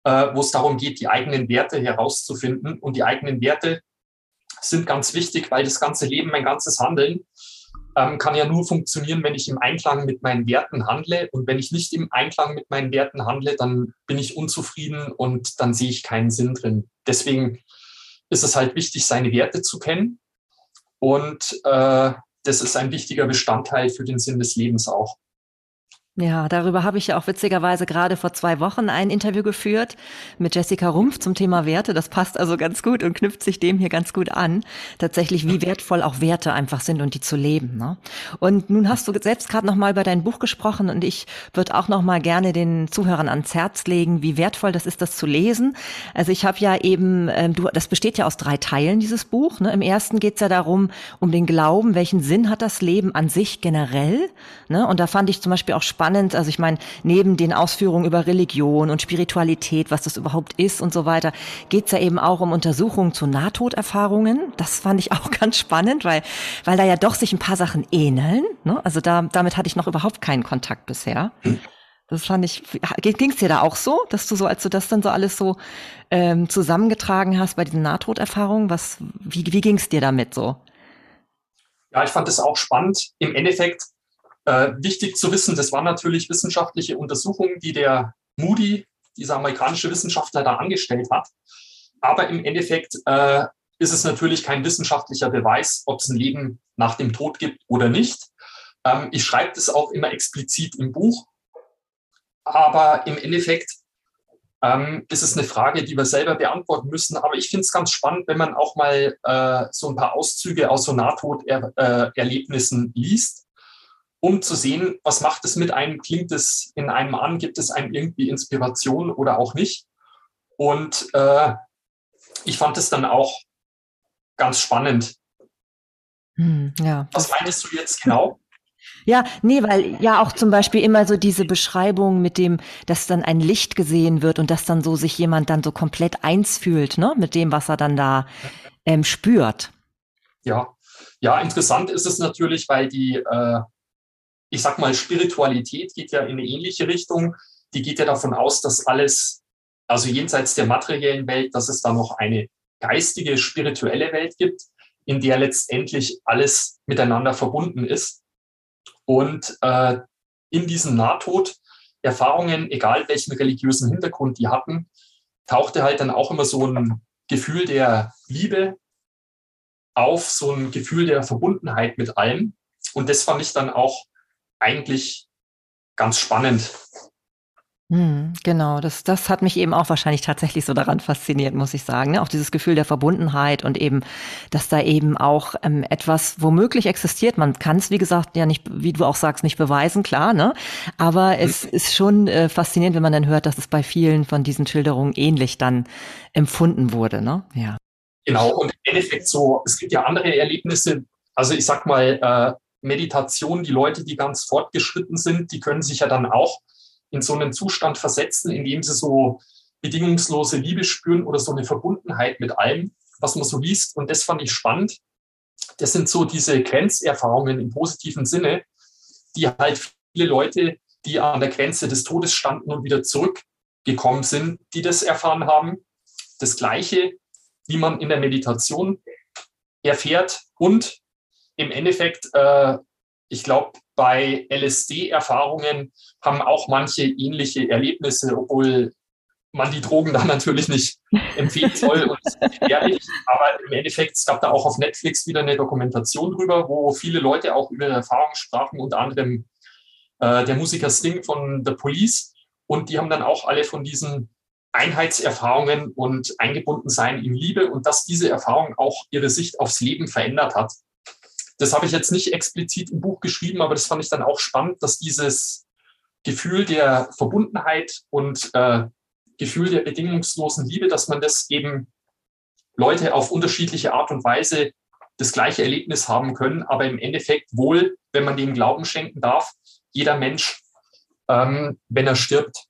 äh, wo es darum geht, die eigenen Werte herauszufinden. Und die eigenen Werte sind ganz wichtig, weil das ganze Leben, mein ganzes Handeln ähm, kann ja nur funktionieren, wenn ich im Einklang mit meinen Werten handle. Und wenn ich nicht im Einklang mit meinen Werten handle, dann bin ich unzufrieden und dann sehe ich keinen Sinn drin. Deswegen ist es halt wichtig, seine Werte zu kennen. Und äh, das ist ein wichtiger Bestandteil für den Sinn des Lebens auch. Ja, darüber habe ich ja auch witzigerweise gerade vor zwei Wochen ein Interview geführt mit Jessica Rumpf zum Thema Werte. Das passt also ganz gut und knüpft sich dem hier ganz gut an. Tatsächlich, wie wertvoll auch Werte einfach sind und die zu leben. Ne? Und nun hast du selbst gerade noch mal über dein Buch gesprochen und ich würde auch noch mal gerne den Zuhörern ans Herz legen, wie wertvoll das ist, das zu lesen. Also ich habe ja eben, ähm, du, das besteht ja aus drei Teilen dieses Buch. Ne? Im ersten geht es ja darum um den Glauben, welchen Sinn hat das Leben an sich generell. Ne? Und da fand ich zum Beispiel auch spannend spannend. Also ich meine, neben den Ausführungen über Religion und Spiritualität, was das überhaupt ist und so weiter, geht's ja eben auch um Untersuchungen zu Nahtoderfahrungen. Das fand ich auch ganz spannend, weil, weil da ja doch sich ein paar Sachen ähneln. Ne? Also da, damit hatte ich noch überhaupt keinen Kontakt bisher. Das fand ich, ging es dir da auch so, dass du so, als du das dann so alles so ähm, zusammengetragen hast bei diesen Nahtoderfahrungen, was, wie, wie ging es dir damit so? Ja, ich fand es auch spannend. Im Endeffekt äh, wichtig zu wissen, das waren natürlich wissenschaftliche Untersuchungen, die der Moody, dieser amerikanische Wissenschaftler, da angestellt hat. Aber im Endeffekt äh, ist es natürlich kein wissenschaftlicher Beweis, ob es ein Leben nach dem Tod gibt oder nicht. Ähm, ich schreibe das auch immer explizit im Buch. Aber im Endeffekt ähm, ist es eine Frage, die wir selber beantworten müssen. Aber ich finde es ganz spannend, wenn man auch mal äh, so ein paar Auszüge aus so Nahtoderlebnissen äh, liest um zu sehen, was macht es mit einem, klingt es in einem an, gibt es einem irgendwie Inspiration oder auch nicht. Und äh, ich fand es dann auch ganz spannend. Hm, ja. Was meinst du jetzt genau? Ja, nee, weil ja auch zum Beispiel immer so diese Beschreibung mit dem, dass dann ein Licht gesehen wird und dass dann so sich jemand dann so komplett eins fühlt, ne, mit dem, was er dann da ähm, spürt. Ja, ja, interessant ist es natürlich, weil die äh, ich sag mal, Spiritualität geht ja in eine ähnliche Richtung. Die geht ja davon aus, dass alles, also jenseits der materiellen Welt, dass es da noch eine geistige, spirituelle Welt gibt, in der letztendlich alles miteinander verbunden ist. Und äh, in diesen Nahtoderfahrungen, egal welchen religiösen Hintergrund die hatten, tauchte halt dann auch immer so ein Gefühl der Liebe auf, so ein Gefühl der Verbundenheit mit allem. Und das fand ich dann auch eigentlich ganz spannend. Hm, genau, das, das hat mich eben auch wahrscheinlich tatsächlich so daran fasziniert, muss ich sagen. Ne? Auch dieses Gefühl der Verbundenheit und eben, dass da eben auch ähm, etwas womöglich existiert. Man kann es, wie gesagt, ja nicht, wie du auch sagst, nicht beweisen, klar, ne? Aber mhm. es ist schon äh, faszinierend, wenn man dann hört, dass es bei vielen von diesen Schilderungen ähnlich dann empfunden wurde, ne? Ja. Genau, und im Endeffekt so, es gibt ja andere Erlebnisse, also ich sag mal, äh, Meditation, die Leute, die ganz fortgeschritten sind, die können sich ja dann auch in so einen Zustand versetzen, in dem sie so bedingungslose Liebe spüren oder so eine Verbundenheit mit allem, was man so liest. Und das fand ich spannend. Das sind so diese Grenzerfahrungen im positiven Sinne, die halt viele Leute, die an der Grenze des Todes standen und wieder zurückgekommen sind, die das erfahren haben. Das Gleiche, wie man in der Meditation erfährt und im Endeffekt, äh, ich glaube, bei LSD-Erfahrungen haben auch manche ähnliche Erlebnisse, obwohl man die Drogen dann natürlich nicht empfehlen soll und ist gefährlich. Aber im Endeffekt, es gab da auch auf Netflix wieder eine Dokumentation drüber, wo viele Leute auch über ihre Erfahrungen sprachen, unter anderem äh, der Musiker Sting von The Police. Und die haben dann auch alle von diesen Einheitserfahrungen und eingebunden sein in Liebe und dass diese Erfahrung auch ihre Sicht aufs Leben verändert hat. Das habe ich jetzt nicht explizit im Buch geschrieben, aber das fand ich dann auch spannend, dass dieses Gefühl der Verbundenheit und äh, Gefühl der bedingungslosen Liebe, dass man das eben Leute auf unterschiedliche Art und Weise das gleiche Erlebnis haben können, aber im Endeffekt wohl, wenn man dem Glauben schenken darf, jeder Mensch, ähm, wenn er stirbt.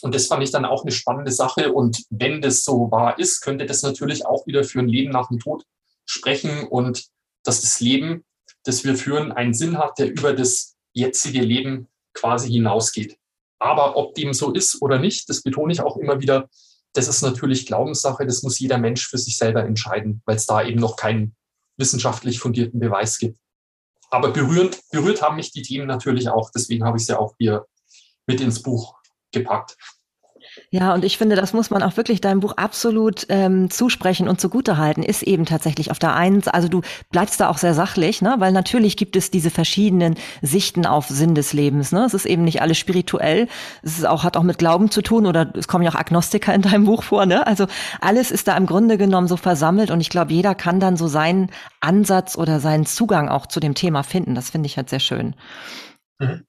Und das fand ich dann auch eine spannende Sache. Und wenn das so wahr ist, könnte das natürlich auch wieder für ein Leben nach dem Tod sprechen und dass das Leben, das wir führen, einen Sinn hat, der über das jetzige Leben quasi hinausgeht. Aber ob dem so ist oder nicht, das betone ich auch immer wieder, das ist natürlich Glaubenssache, das muss jeder Mensch für sich selber entscheiden, weil es da eben noch keinen wissenschaftlich fundierten Beweis gibt. Aber berührend, berührt haben mich die Themen natürlich auch, deswegen habe ich sie auch hier mit ins Buch gepackt. Ja, und ich finde, das muss man auch wirklich deinem Buch absolut ähm, zusprechen und zugutehalten, ist eben tatsächlich auf der einen, also du bleibst da auch sehr sachlich, ne? weil natürlich gibt es diese verschiedenen Sichten auf Sinn des Lebens. Ne? Es ist eben nicht alles spirituell, es ist auch, hat auch mit Glauben zu tun oder es kommen ja auch Agnostiker in deinem Buch vor. Ne? Also alles ist da im Grunde genommen so versammelt und ich glaube, jeder kann dann so seinen Ansatz oder seinen Zugang auch zu dem Thema finden. Das finde ich halt sehr schön. Mhm.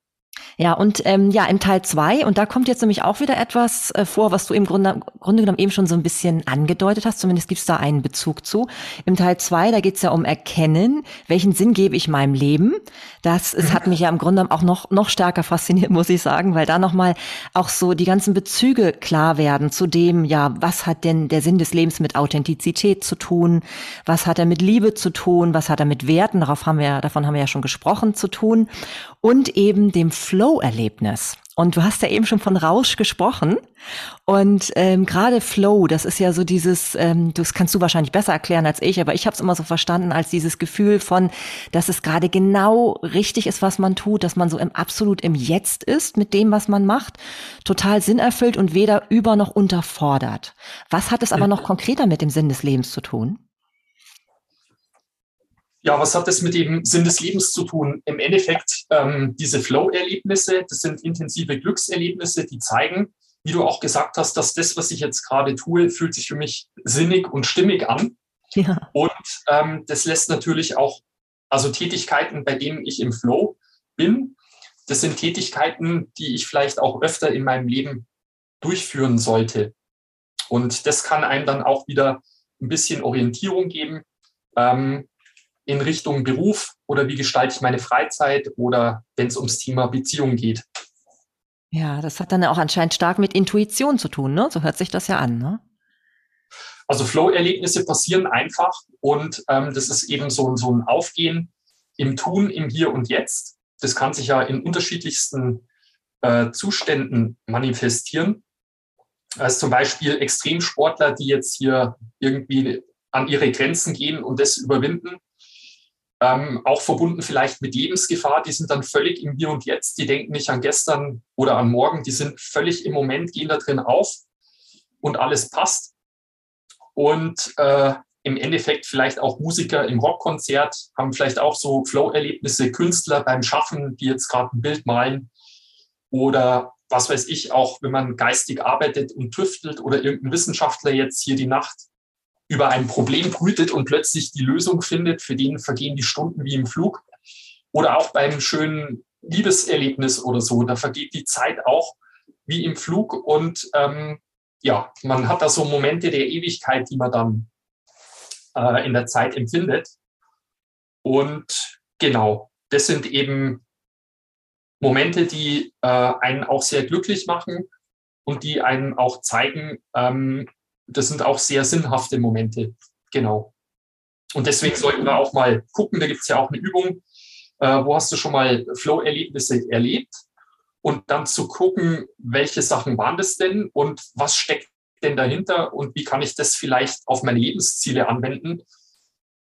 Ja, und ähm, ja, im Teil zwei und da kommt jetzt nämlich auch wieder etwas äh, vor, was du im Grunde, Grunde genommen eben schon so ein bisschen angedeutet hast, zumindest gibt's da einen Bezug zu. Im Teil zwei da geht's ja um Erkennen, welchen Sinn gebe ich meinem Leben. Das es hat mich ja im Grunde auch noch, noch stärker fasziniert, muss ich sagen, weil da nochmal auch so die ganzen Bezüge klar werden zu dem, ja, was hat denn der Sinn des Lebens mit Authentizität zu tun? Was hat er mit Liebe zu tun? Was hat er mit Werten? Darauf haben wir, davon haben wir ja schon gesprochen, zu tun. Und eben dem Flow-Erlebnis. Und du hast ja eben schon von Rausch gesprochen. Und ähm, gerade Flow, das ist ja so dieses, ähm, das kannst du wahrscheinlich besser erklären als ich, aber ich habe es immer so verstanden als dieses Gefühl von, dass es gerade genau richtig ist, was man tut, dass man so im absolut im Jetzt ist mit dem, was man macht, total Sinn erfüllt und weder über noch unterfordert. Was hat es aber noch konkreter mit dem Sinn des Lebens zu tun? Ja, was hat das mit dem Sinn des Lebens zu tun? Im Endeffekt, ähm, diese Flow-Erlebnisse, das sind intensive Glückserlebnisse, die zeigen, wie du auch gesagt hast, dass das, was ich jetzt gerade tue, fühlt sich für mich sinnig und stimmig an. Ja. Und ähm, das lässt natürlich auch, also Tätigkeiten, bei denen ich im Flow bin, das sind Tätigkeiten, die ich vielleicht auch öfter in meinem Leben durchführen sollte. Und das kann einem dann auch wieder ein bisschen Orientierung geben. Ähm, in Richtung Beruf oder wie gestalte ich meine Freizeit oder wenn es ums Thema Beziehung geht. Ja, das hat dann auch anscheinend stark mit Intuition zu tun, ne? So hört sich das ja an, ne? Also Flow-Erlebnisse passieren einfach und ähm, das ist eben so, so ein Aufgehen im Tun, im Hier und Jetzt. Das kann sich ja in unterschiedlichsten äh, Zuständen manifestieren. Also zum Beispiel Extremsportler, die jetzt hier irgendwie an ihre Grenzen gehen und das überwinden ähm, auch verbunden vielleicht mit Lebensgefahr, die sind dann völlig im Hier und Jetzt, die denken nicht an gestern oder an morgen, die sind völlig im Moment, gehen da drin auf und alles passt. Und äh, im Endeffekt vielleicht auch Musiker im Rockkonzert haben vielleicht auch so Flow-Erlebnisse, Künstler beim Schaffen, die jetzt gerade ein Bild malen. Oder was weiß ich, auch wenn man geistig arbeitet und tüftelt oder irgendein Wissenschaftler jetzt hier die Nacht über ein Problem brütet und plötzlich die Lösung findet, für den vergehen die Stunden wie im Flug. Oder auch beim schönen Liebeserlebnis oder so, da vergeht die Zeit auch wie im Flug und ähm, ja, man hat da so Momente der Ewigkeit, die man dann äh, in der Zeit empfindet. Und genau, das sind eben Momente, die äh, einen auch sehr glücklich machen und die einen auch zeigen, ähm, das sind auch sehr sinnhafte Momente. Genau. Und deswegen sollten wir auch mal gucken, da gibt es ja auch eine Übung, äh, wo hast du schon mal Flow-Erlebnisse erlebt und dann zu gucken, welche Sachen waren das denn und was steckt denn dahinter und wie kann ich das vielleicht auf meine Lebensziele anwenden,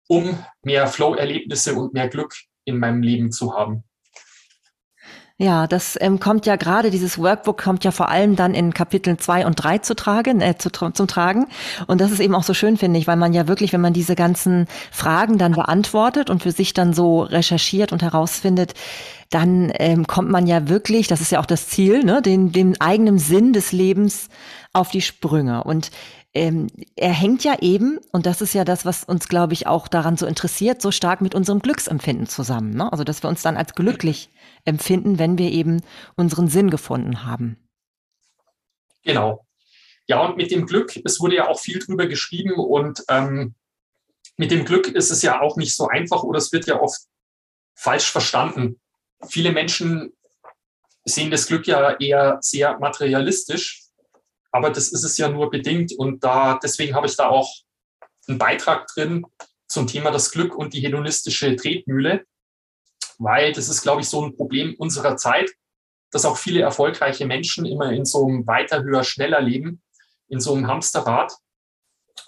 um mehr Flow-Erlebnisse und mehr Glück in meinem Leben zu haben. Ja, das ähm, kommt ja gerade, dieses Workbook kommt ja vor allem dann in Kapiteln zwei und drei zu tragen, äh, zu, zum Tragen. Und das ist eben auch so schön, finde ich, weil man ja wirklich, wenn man diese ganzen Fragen dann beantwortet und für sich dann so recherchiert und herausfindet, dann ähm, kommt man ja wirklich, das ist ja auch das Ziel, ne, den, den eigenen Sinn des Lebens auf die Sprünge. Und ähm, er hängt ja eben, und das ist ja das, was uns, glaube ich, auch daran so interessiert, so stark mit unserem Glücksempfinden zusammen. Ne? Also, dass wir uns dann als glücklich empfinden, wenn wir eben unseren Sinn gefunden haben. Genau. Ja, und mit dem Glück, es wurde ja auch viel drüber geschrieben und ähm, mit dem Glück ist es ja auch nicht so einfach oder es wird ja oft falsch verstanden. Viele Menschen sehen das Glück ja eher sehr materialistisch aber das ist es ja nur bedingt. Und da, deswegen habe ich da auch einen Beitrag drin zum Thema das Glück und die hedonistische Tretmühle, weil das ist, glaube ich, so ein Problem unserer Zeit, dass auch viele erfolgreiche Menschen immer in so einem weiter, höher, schneller leben, in so einem Hamsterrad.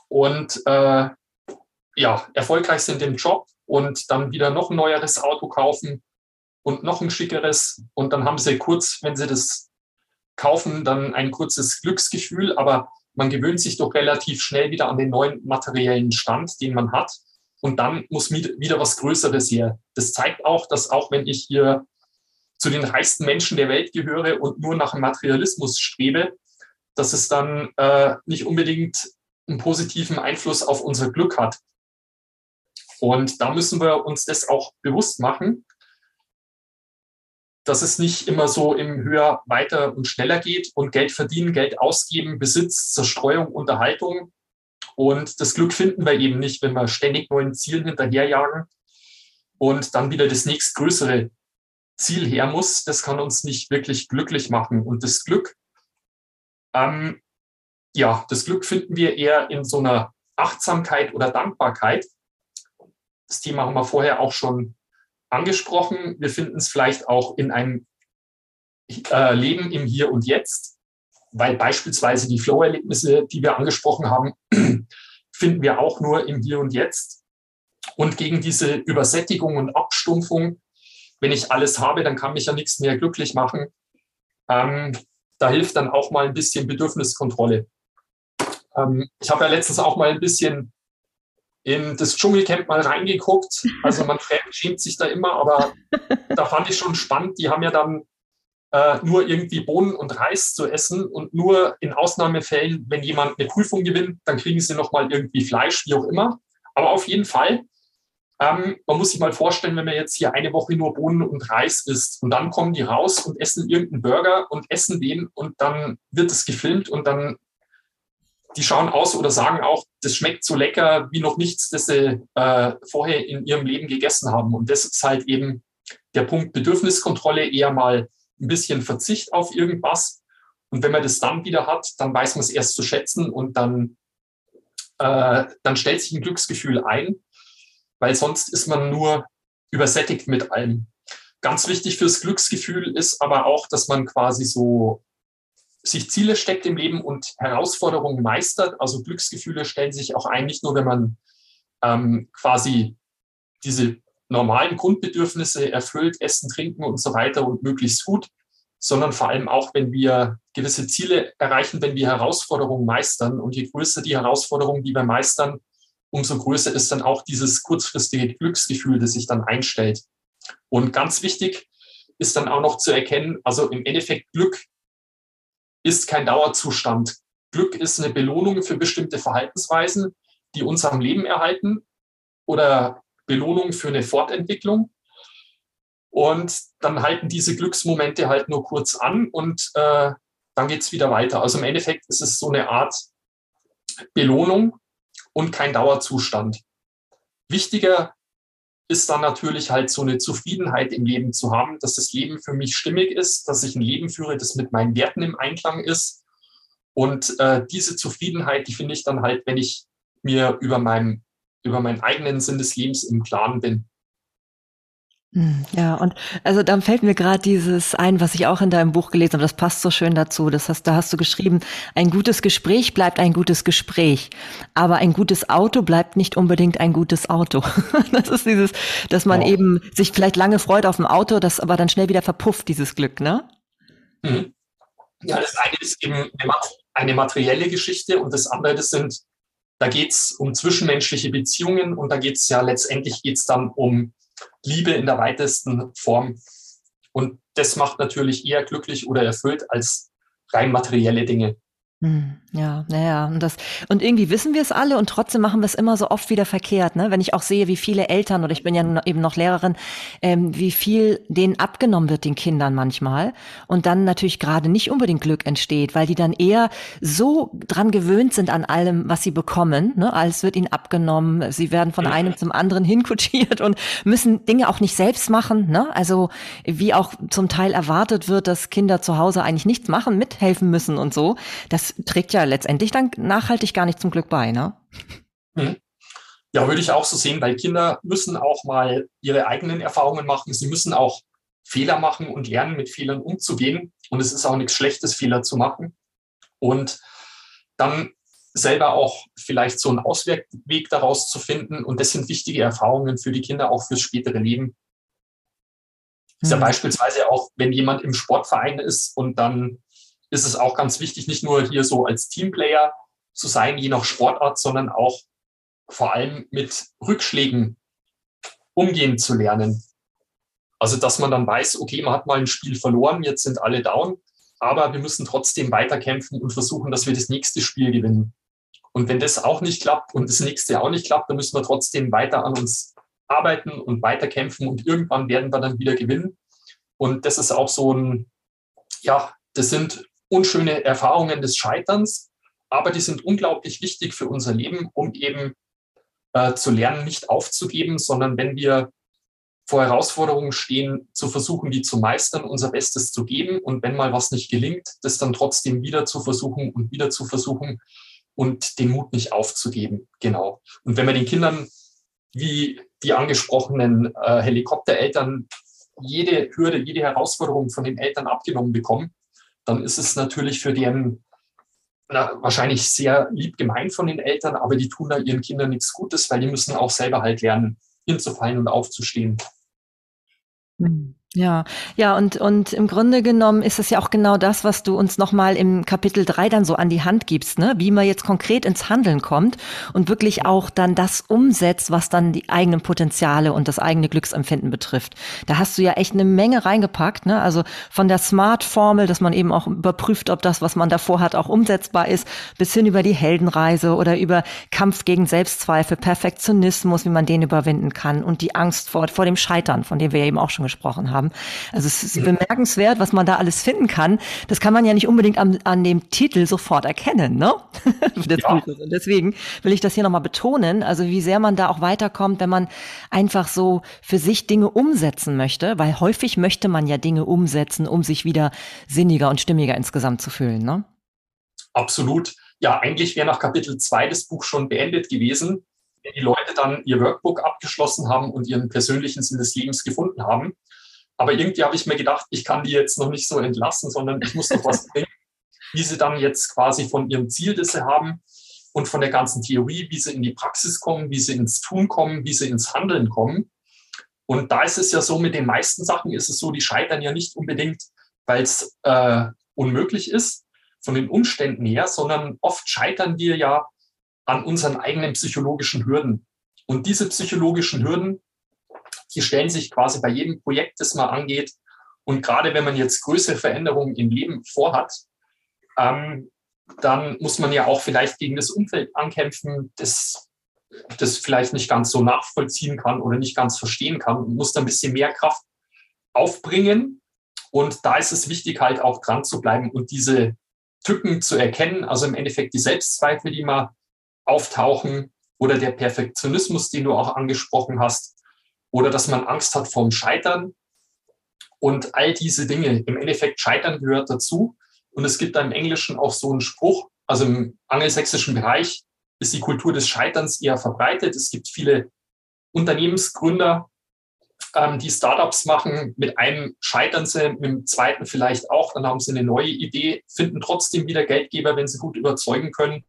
Und äh, ja, erfolgreich sind im Job und dann wieder noch ein neueres Auto kaufen und noch ein schickeres. Und dann haben sie kurz, wenn sie das kaufen dann ein kurzes Glücksgefühl, aber man gewöhnt sich doch relativ schnell wieder an den neuen materiellen Stand, den man hat. Und dann muss wieder was Größeres her. Das zeigt auch, dass auch wenn ich hier zu den reichsten Menschen der Welt gehöre und nur nach Materialismus strebe, dass es dann äh, nicht unbedingt einen positiven Einfluss auf unser Glück hat. Und da müssen wir uns das auch bewusst machen, dass es nicht immer so im höher, weiter und schneller geht und Geld verdienen, Geld ausgeben, Besitz, Zerstreuung, Unterhaltung. Und das Glück finden wir eben nicht, wenn wir ständig neuen Zielen hinterherjagen und dann wieder das nächstgrößere Ziel her muss. Das kann uns nicht wirklich glücklich machen. Und das Glück ähm, ja, das Glück finden wir eher in so einer Achtsamkeit oder Dankbarkeit. Das Thema haben wir vorher auch schon angesprochen. Wir finden es vielleicht auch in einem äh, Leben im Hier und Jetzt, weil beispielsweise die Flow-Erlebnisse, die wir angesprochen haben, finden wir auch nur im Hier und Jetzt. Und gegen diese Übersättigung und Abstumpfung, wenn ich alles habe, dann kann mich ja nichts mehr glücklich machen. Ähm, da hilft dann auch mal ein bisschen Bedürfniskontrolle. Ähm, ich habe ja letztens auch mal ein bisschen in das Dschungelcamp mal reingeguckt. Also man schämt sich da immer, aber da fand ich schon spannend. Die haben ja dann äh, nur irgendwie Bohnen und Reis zu essen und nur in Ausnahmefällen, wenn jemand eine Prüfung gewinnt, dann kriegen sie nochmal irgendwie Fleisch, wie auch immer. Aber auf jeden Fall ähm, man muss sich mal vorstellen, wenn man jetzt hier eine Woche nur Bohnen und Reis isst und dann kommen die raus und essen irgendeinen Burger und essen den und dann wird es gefilmt und dann die schauen aus oder sagen auch, das schmeckt so lecker wie noch nichts, das sie äh, vorher in ihrem Leben gegessen haben. Und das ist halt eben der Punkt Bedürfniskontrolle, eher mal ein bisschen Verzicht auf irgendwas. Und wenn man das dann wieder hat, dann weiß man es erst zu schätzen und dann, äh, dann stellt sich ein Glücksgefühl ein weil sonst ist man nur übersättigt mit allem. Ganz wichtig fürs Glücksgefühl ist aber auch, dass man quasi so sich Ziele steckt im Leben und Herausforderungen meistert. Also Glücksgefühle stellen sich auch ein, nicht nur wenn man ähm, quasi diese normalen Grundbedürfnisse erfüllt, Essen, Trinken und so weiter und möglichst gut, sondern vor allem auch, wenn wir gewisse Ziele erreichen, wenn wir Herausforderungen meistern. Und je größer die Herausforderungen, die wir meistern, umso größer ist dann auch dieses kurzfristige Glücksgefühl, das sich dann einstellt. Und ganz wichtig ist dann auch noch zu erkennen, also im Endeffekt Glück ist kein Dauerzustand. Glück ist eine Belohnung für bestimmte Verhaltensweisen, die uns am Leben erhalten oder Belohnung für eine Fortentwicklung. Und dann halten diese Glücksmomente halt nur kurz an und äh, dann geht es wieder weiter. Also im Endeffekt ist es so eine Art Belohnung, und kein Dauerzustand. Wichtiger ist dann natürlich halt so eine Zufriedenheit im Leben zu haben, dass das Leben für mich stimmig ist, dass ich ein Leben führe, das mit meinen Werten im Einklang ist. Und äh, diese Zufriedenheit, die finde ich dann halt, wenn ich mir über, meinem, über meinen eigenen Sinn des Lebens im Klaren bin. Hm, ja, und also dann fällt mir gerade dieses ein, was ich auch in deinem Buch gelesen habe, das passt so schön dazu. Das hast, da hast du geschrieben, ein gutes Gespräch bleibt ein gutes Gespräch, aber ein gutes Auto bleibt nicht unbedingt ein gutes Auto. Das ist dieses, dass man ja. eben sich vielleicht lange freut auf ein Auto, das aber dann schnell wieder verpufft, dieses Glück, ne? Mhm. Ja, das eine ist eben eine materielle Geschichte und das andere, das sind, da geht es um zwischenmenschliche Beziehungen und da geht es ja letztendlich geht's dann um Liebe in der weitesten Form. Und das macht natürlich eher glücklich oder erfüllt als rein materielle Dinge. Hm, ja, naja, und das, und irgendwie wissen wir es alle und trotzdem machen wir es immer so oft wieder verkehrt, ne? Wenn ich auch sehe, wie viele Eltern, oder ich bin ja eben noch Lehrerin, ähm, wie viel denen abgenommen wird, den Kindern manchmal. Und dann natürlich gerade nicht unbedingt Glück entsteht, weil die dann eher so dran gewöhnt sind an allem, was sie bekommen, ne? Alles wird ihnen abgenommen, sie werden von einem zum anderen hinkutschiert und müssen Dinge auch nicht selbst machen, ne? Also, wie auch zum Teil erwartet wird, dass Kinder zu Hause eigentlich nichts machen, mithelfen müssen und so. Das trägt ja letztendlich dann nachhaltig gar nicht zum Glück bei, ne? Mhm. Ja, würde ich auch so sehen, weil Kinder müssen auch mal ihre eigenen Erfahrungen machen. Sie müssen auch Fehler machen und lernen, mit Fehlern umzugehen. Und es ist auch nichts Schlechtes, Fehler zu machen. Und dann selber auch vielleicht so einen Ausweg daraus zu finden. Und das sind wichtige Erfahrungen für die Kinder, auch fürs spätere Leben. Ist ja mhm. beispielsweise auch, wenn jemand im Sportverein ist und dann ist es auch ganz wichtig, nicht nur hier so als Teamplayer zu sein, je nach Sportart, sondern auch vor allem mit Rückschlägen umgehen zu lernen. Also, dass man dann weiß, okay, man hat mal ein Spiel verloren, jetzt sind alle down, aber wir müssen trotzdem weiterkämpfen und versuchen, dass wir das nächste Spiel gewinnen. Und wenn das auch nicht klappt und das nächste auch nicht klappt, dann müssen wir trotzdem weiter an uns arbeiten und weiterkämpfen und irgendwann werden wir dann wieder gewinnen. Und das ist auch so ein, ja, das sind unschöne Erfahrungen des Scheiterns, aber die sind unglaublich wichtig für unser Leben, um eben äh, zu lernen, nicht aufzugeben, sondern wenn wir vor Herausforderungen stehen, zu versuchen, die zu meistern, unser Bestes zu geben und wenn mal was nicht gelingt, das dann trotzdem wieder zu versuchen und wieder zu versuchen und den Mut nicht aufzugeben. Genau. Und wenn man den Kindern wie die angesprochenen äh, Helikoptereltern jede Hürde, jede Herausforderung von den Eltern abgenommen bekommen, dann ist es natürlich für deren na, wahrscheinlich sehr lieb gemeint von den Eltern, aber die tun da ihren Kindern nichts Gutes, weil die müssen auch selber halt lernen, hinzufallen und aufzustehen. Mhm. Ja, ja, und, und im Grunde genommen ist es ja auch genau das, was du uns nochmal im Kapitel drei dann so an die Hand gibst, ne? wie man jetzt konkret ins Handeln kommt und wirklich auch dann das umsetzt, was dann die eigenen Potenziale und das eigene Glücksempfinden betrifft. Da hast du ja echt eine Menge reingepackt, ne? also von der Smart-Formel, dass man eben auch überprüft, ob das, was man davor hat, auch umsetzbar ist, bis hin über die Heldenreise oder über Kampf gegen Selbstzweifel, Perfektionismus, wie man den überwinden kann und die Angst vor, vor dem Scheitern, von dem wir eben auch schon gesprochen haben haben. Also es ist bemerkenswert, was man da alles finden kann. Das kann man ja nicht unbedingt an, an dem Titel sofort erkennen, ne? ja. Deswegen will ich das hier nochmal betonen, also wie sehr man da auch weiterkommt, wenn man einfach so für sich Dinge umsetzen möchte, weil häufig möchte man ja Dinge umsetzen, um sich wieder sinniger und stimmiger insgesamt zu fühlen, ne? Absolut. Ja, eigentlich wäre nach Kapitel 2 des Buch schon beendet gewesen, wenn die Leute dann ihr Workbook abgeschlossen haben und ihren persönlichen Sinn des Lebens gefunden haben. Aber irgendwie habe ich mir gedacht, ich kann die jetzt noch nicht so entlassen, sondern ich muss noch was bringen, wie sie dann jetzt quasi von ihrem Ziel, das sie haben und von der ganzen Theorie, wie sie in die Praxis kommen, wie sie ins Tun kommen, wie sie ins Handeln kommen. Und da ist es ja so, mit den meisten Sachen ist es so, die scheitern ja nicht unbedingt, weil es äh, unmöglich ist von den Umständen her, sondern oft scheitern wir ja an unseren eigenen psychologischen Hürden. Und diese psychologischen Hürden, die stellen sich quasi bei jedem Projekt, das man angeht. Und gerade wenn man jetzt größere Veränderungen im Leben vorhat, ähm, dann muss man ja auch vielleicht gegen das Umfeld ankämpfen, das, das vielleicht nicht ganz so nachvollziehen kann oder nicht ganz verstehen kann und muss da ein bisschen mehr Kraft aufbringen. Und da ist es wichtig, halt auch dran zu bleiben und diese Tücken zu erkennen, also im Endeffekt die Selbstzweifel, die mal auftauchen oder der Perfektionismus, den du auch angesprochen hast, oder dass man Angst hat vorm Scheitern. Und all diese Dinge, im Endeffekt Scheitern gehört dazu. Und es gibt da im Englischen auch so einen Spruch, also im angelsächsischen Bereich ist die Kultur des Scheiterns eher verbreitet. Es gibt viele Unternehmensgründer, ähm, die Startups machen. Mit einem scheitern sie, mit dem zweiten vielleicht auch. Dann haben sie eine neue Idee, finden trotzdem wieder Geldgeber, wenn sie gut überzeugen können.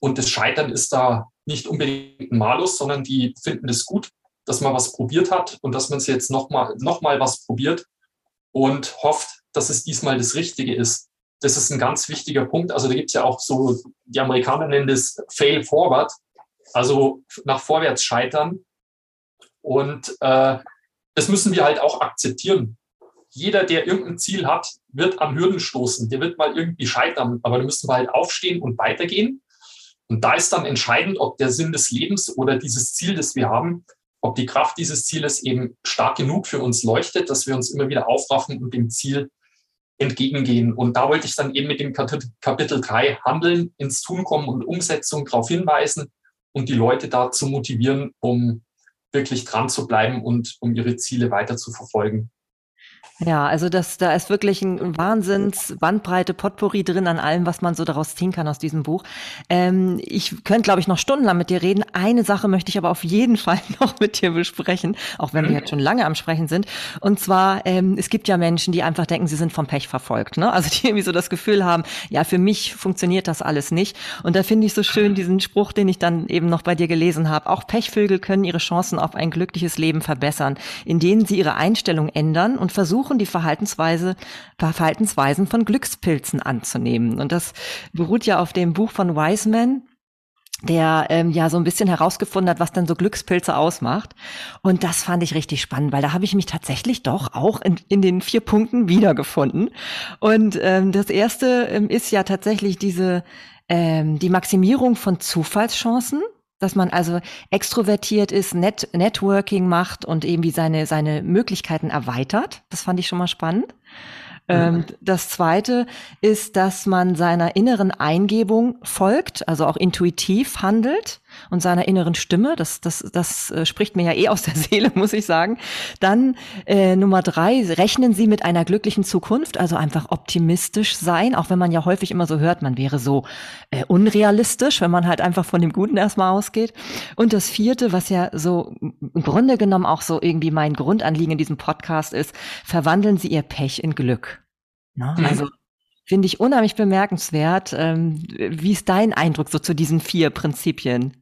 Und das Scheitern ist da nicht unbedingt ein Malus, sondern die finden das gut dass man was probiert hat und dass man es jetzt nochmal noch mal was probiert und hofft, dass es diesmal das Richtige ist. Das ist ein ganz wichtiger Punkt. Also da gibt es ja auch so, die Amerikaner nennen das Fail Forward, also nach vorwärts scheitern. Und äh, das müssen wir halt auch akzeptieren. Jeder, der irgendein Ziel hat, wird an Hürden stoßen. Der wird mal irgendwie scheitern. Aber da müssen wir halt aufstehen und weitergehen. Und da ist dann entscheidend, ob der Sinn des Lebens oder dieses Ziel, das wir haben, ob die Kraft dieses Zieles eben stark genug für uns leuchtet, dass wir uns immer wieder aufraffen und dem Ziel entgegengehen. Und da wollte ich dann eben mit dem Kapitel 3 Handeln, ins Tun kommen und Umsetzung darauf hinweisen und die Leute dazu motivieren, um wirklich dran zu bleiben und um ihre Ziele weiter zu verfolgen. Ja, also das, da ist wirklich ein Wahnsinns Bandbreite Potpourri drin an allem, was man so daraus ziehen kann aus diesem Buch. Ähm, ich könnte, glaube ich, noch stundenlang mit dir reden. Eine Sache möchte ich aber auf jeden Fall noch mit dir besprechen, auch wenn wir jetzt schon lange am Sprechen sind. Und zwar, ähm, es gibt ja Menschen, die einfach denken, sie sind vom Pech verfolgt. Ne? Also die irgendwie so das Gefühl haben, ja, für mich funktioniert das alles nicht. Und da finde ich so schön diesen Spruch, den ich dann eben noch bei dir gelesen habe. Auch Pechvögel können ihre Chancen auf ein glückliches Leben verbessern, indem sie ihre Einstellung ändern und versuchen, versuchen, die Verhaltensweise, Verhaltensweisen von Glückspilzen anzunehmen. Und das beruht ja auf dem Buch von Wiseman, der ähm, ja so ein bisschen herausgefunden hat, was denn so Glückspilze ausmacht. Und das fand ich richtig spannend, weil da habe ich mich tatsächlich doch auch in, in den vier Punkten wiedergefunden. Und ähm, das erste ähm, ist ja tatsächlich diese ähm, die Maximierung von Zufallschancen dass man also extrovertiert ist, Net Networking macht und irgendwie seine, seine Möglichkeiten erweitert. Das fand ich schon mal spannend. Ähm, das zweite ist, dass man seiner inneren Eingebung folgt, also auch intuitiv handelt und seiner inneren Stimme. Das, das, das äh, spricht mir ja eh aus der Seele, muss ich sagen. Dann äh, Nummer drei, rechnen Sie mit einer glücklichen Zukunft, also einfach optimistisch sein, auch wenn man ja häufig immer so hört, man wäre so äh, unrealistisch, wenn man halt einfach von dem Guten erstmal ausgeht. Und das vierte, was ja so im Grunde genommen auch so irgendwie mein Grundanliegen in diesem Podcast ist, verwandeln Sie Ihr Pech in Glück. Ne? Mhm. Also finde ich unheimlich bemerkenswert. Ähm, wie ist dein Eindruck so zu diesen vier Prinzipien?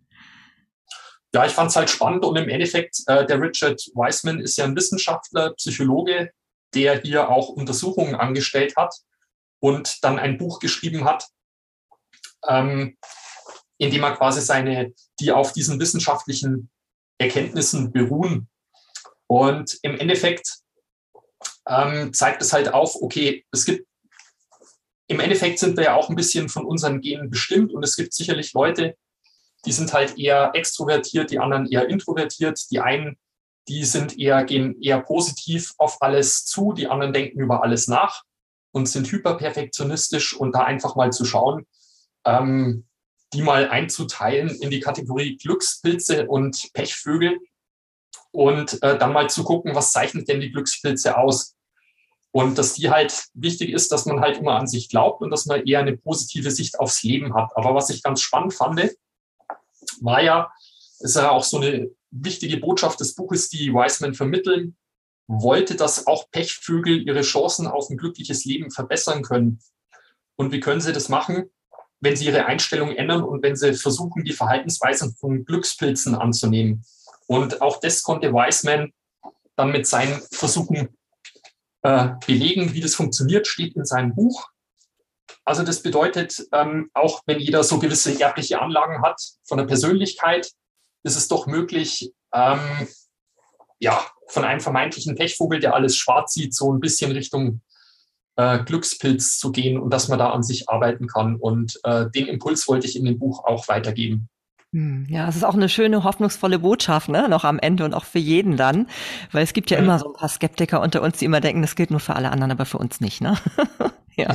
Ja, ich fand es halt spannend und im Endeffekt, äh, der Richard Wiseman ist ja ein Wissenschaftler, Psychologe, der hier auch Untersuchungen angestellt hat und dann ein Buch geschrieben hat, ähm, in dem er quasi seine, die auf diesen wissenschaftlichen Erkenntnissen beruhen. Und im Endeffekt ähm, zeigt es halt auf, okay, es gibt, im Endeffekt sind wir ja auch ein bisschen von unseren Genen bestimmt und es gibt sicherlich Leute, die sind halt eher extrovertiert, die anderen eher introvertiert, die einen, die sind eher, gehen eher positiv auf alles zu, die anderen denken über alles nach und sind hyperperfektionistisch und da einfach mal zu schauen, ähm, die mal einzuteilen in die Kategorie Glückspilze und Pechvögel und äh, dann mal zu gucken, was zeichnet denn die Glückspilze aus? Und dass die halt wichtig ist, dass man halt immer an sich glaubt und dass man eher eine positive Sicht aufs Leben hat. Aber was ich ganz spannend fand, war ja, ist ja auch so eine wichtige Botschaft des Buches, die Wiseman vermitteln wollte, dass auch Pechvögel ihre Chancen auf ein glückliches Leben verbessern können. Und wie können sie das machen? Wenn sie ihre Einstellung ändern und wenn sie versuchen, die Verhaltensweisen von Glückspilzen anzunehmen. Und auch das konnte Wiseman dann mit seinen Versuchen äh, belegen, wie das funktioniert, steht in seinem Buch. Also das bedeutet, ähm, auch wenn jeder so gewisse erbliche Anlagen hat von der Persönlichkeit, ist es doch möglich, ähm, ja, von einem vermeintlichen Pechvogel, der alles schwarz sieht, so ein bisschen Richtung äh, Glückspilz zu gehen und dass man da an sich arbeiten kann. Und äh, den Impuls wollte ich in dem Buch auch weitergeben. Hm, ja, es ist auch eine schöne, hoffnungsvolle Botschaft, ne? Noch am Ende und auch für jeden dann. Weil es gibt ja immer so ein paar Skeptiker unter uns, die immer denken, das gilt nur für alle anderen, aber für uns nicht, ne? Ja,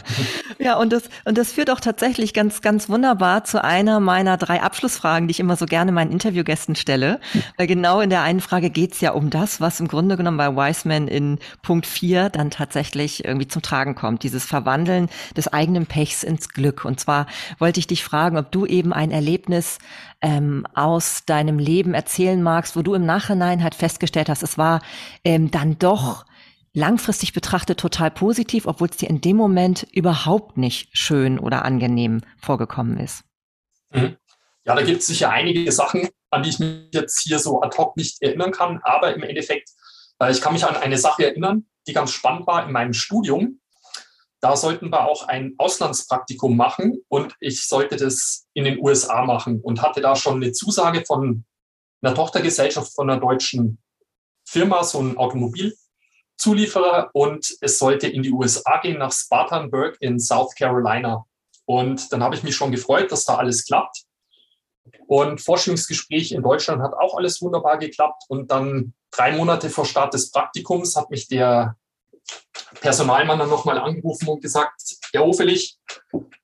ja und, das, und das führt auch tatsächlich ganz, ganz wunderbar zu einer meiner drei Abschlussfragen, die ich immer so gerne meinen Interviewgästen stelle. Weil genau in der einen Frage geht's ja um das, was im Grunde genommen bei Wiseman in Punkt 4 dann tatsächlich irgendwie zum Tragen kommt. Dieses Verwandeln des eigenen Pechs ins Glück. Und zwar wollte ich dich fragen, ob du eben ein Erlebnis ähm, aus deinem Leben erzählen magst, wo du im Nachhinein halt festgestellt hast, es war ähm, dann doch langfristig betrachtet total positiv, obwohl es dir in dem Moment überhaupt nicht schön oder angenehm vorgekommen ist. Mhm. Ja, da gibt es sicher einige Sachen, an die ich mich jetzt hier so ad hoc nicht erinnern kann, aber im Endeffekt, äh, ich kann mich an eine Sache erinnern, die ganz spannend war in meinem Studium. Da sollten wir auch ein Auslandspraktikum machen und ich sollte das in den USA machen und hatte da schon eine Zusage von einer Tochtergesellschaft von einer deutschen Firma, so ein Automobil, Zulieferer und es sollte in die USA gehen, nach Spartanburg in South Carolina. Und dann habe ich mich schon gefreut, dass da alles klappt. Und Forschungsgespräch in Deutschland hat auch alles wunderbar geklappt. Und dann drei Monate vor Start des Praktikums hat mich der Personalmann dann nochmal angerufen und gesagt, Herr Hofelich,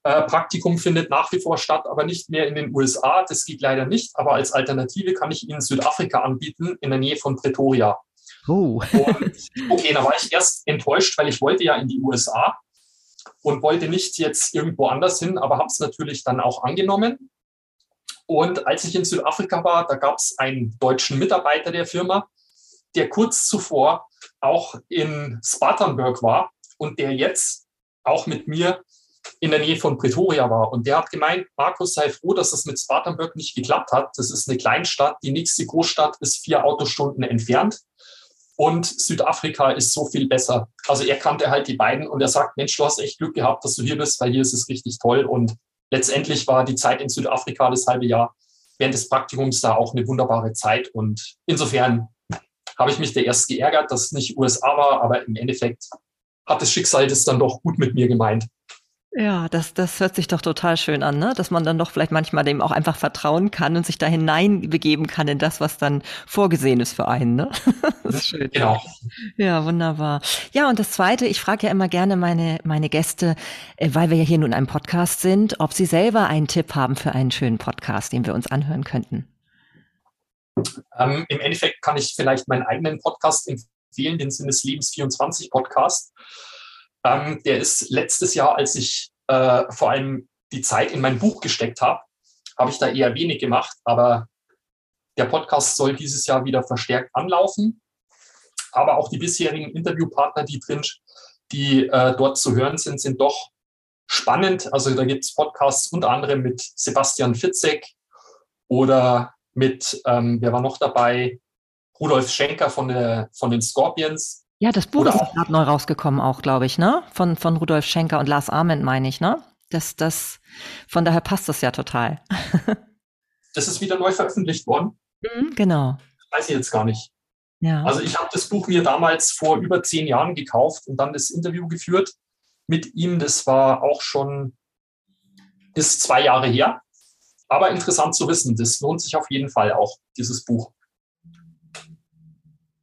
äh, Praktikum findet nach wie vor statt, aber nicht mehr in den USA. Das geht leider nicht. Aber als Alternative kann ich Ihnen Südafrika anbieten, in der Nähe von Pretoria. Oh. Und, okay, da war ich erst enttäuscht, weil ich wollte ja in die USA und wollte nicht jetzt irgendwo anders hin, aber habe es natürlich dann auch angenommen. Und als ich in Südafrika war, da gab es einen deutschen Mitarbeiter der Firma, der kurz zuvor auch in Spartanburg war und der jetzt auch mit mir in der Nähe von Pretoria war. Und der hat gemeint, Markus, sei froh, dass das mit Spartanburg nicht geklappt hat. Das ist eine Kleinstadt. Die nächste Großstadt ist vier Autostunden entfernt. Und Südafrika ist so viel besser. Also er kannte halt die beiden und er sagt, Mensch, du hast echt Glück gehabt, dass du hier bist, weil hier ist es richtig toll. Und letztendlich war die Zeit in Südafrika, das halbe Jahr während des Praktikums da auch eine wunderbare Zeit. Und insofern habe ich mich da erst geärgert, dass es nicht USA war, aber im Endeffekt hat das Schicksal das dann doch gut mit mir gemeint. Ja, das, das hört sich doch total schön an, ne? dass man dann doch vielleicht manchmal dem auch einfach vertrauen kann und sich da hineinbegeben kann in das, was dann vorgesehen ist für einen. Ne? Das ist schön. Genau. Ja, wunderbar. Ja, und das Zweite, ich frage ja immer gerne meine, meine Gäste, äh, weil wir ja hier nun einem Podcast sind, ob sie selber einen Tipp haben für einen schönen Podcast, den wir uns anhören könnten. Ähm, Im Endeffekt kann ich vielleicht meinen eigenen Podcast empfehlen, den Sinn des Lebens 24 Podcast. Ähm, der ist letztes Jahr, als ich äh, vor allem die Zeit in mein Buch gesteckt habe, habe ich da eher wenig gemacht. Aber der Podcast soll dieses Jahr wieder verstärkt anlaufen. Aber auch die bisherigen Interviewpartner, die drin, die äh, dort zu hören sind, sind doch spannend. Also da gibt es Podcasts unter anderem mit Sebastian Fitzek oder mit, ähm, wer war noch dabei? Rudolf Schenker von, der, von den Scorpions. Ja, das Buch Oder ist gerade neu rausgekommen auch, glaube ich, ne? Von, von Rudolf Schenker und Lars Arment, meine ich, ne? Das, das, von daher passt das ja total. das ist wieder neu veröffentlicht worden? Mhm, genau. Das weiß ich jetzt gar nicht. Ja. Also ich habe das Buch mir damals vor über zehn Jahren gekauft und dann das Interview geführt mit ihm. Das war auch schon bis zwei Jahre her. Aber interessant zu wissen, das lohnt sich auf jeden Fall auch, dieses Buch.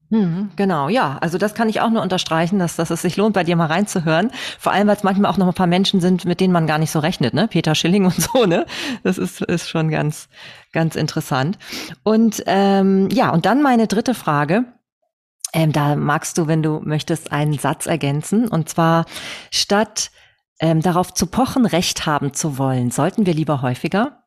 Mhm, genau, ja. Also das kann ich auch nur unterstreichen, dass, dass es sich lohnt, bei dir mal reinzuhören. Vor allem, weil es manchmal auch noch ein paar Menschen sind, mit denen man gar nicht so rechnet, ne? Peter Schilling und so, ne? Das ist, ist schon ganz, ganz interessant. Und ähm, ja, und dann meine dritte Frage. Ähm, da magst du, wenn du möchtest, einen Satz ergänzen. Und zwar, statt ähm, darauf zu pochen, Recht haben zu wollen, sollten wir lieber häufiger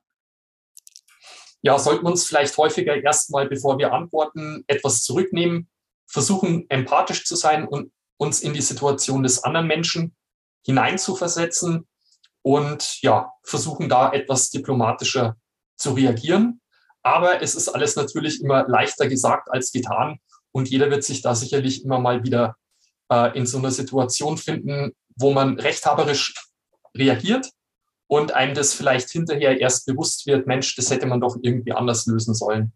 ja, sollten wir uns vielleicht häufiger erstmal, bevor wir antworten, etwas zurücknehmen, versuchen empathisch zu sein und uns in die Situation des anderen Menschen hineinzuversetzen und ja, versuchen da etwas diplomatischer zu reagieren. Aber es ist alles natürlich immer leichter gesagt als getan und jeder wird sich da sicherlich immer mal wieder äh, in so einer Situation finden, wo man rechthaberisch reagiert und einem das vielleicht hinterher erst bewusst wird, Mensch, das hätte man doch irgendwie anders lösen sollen.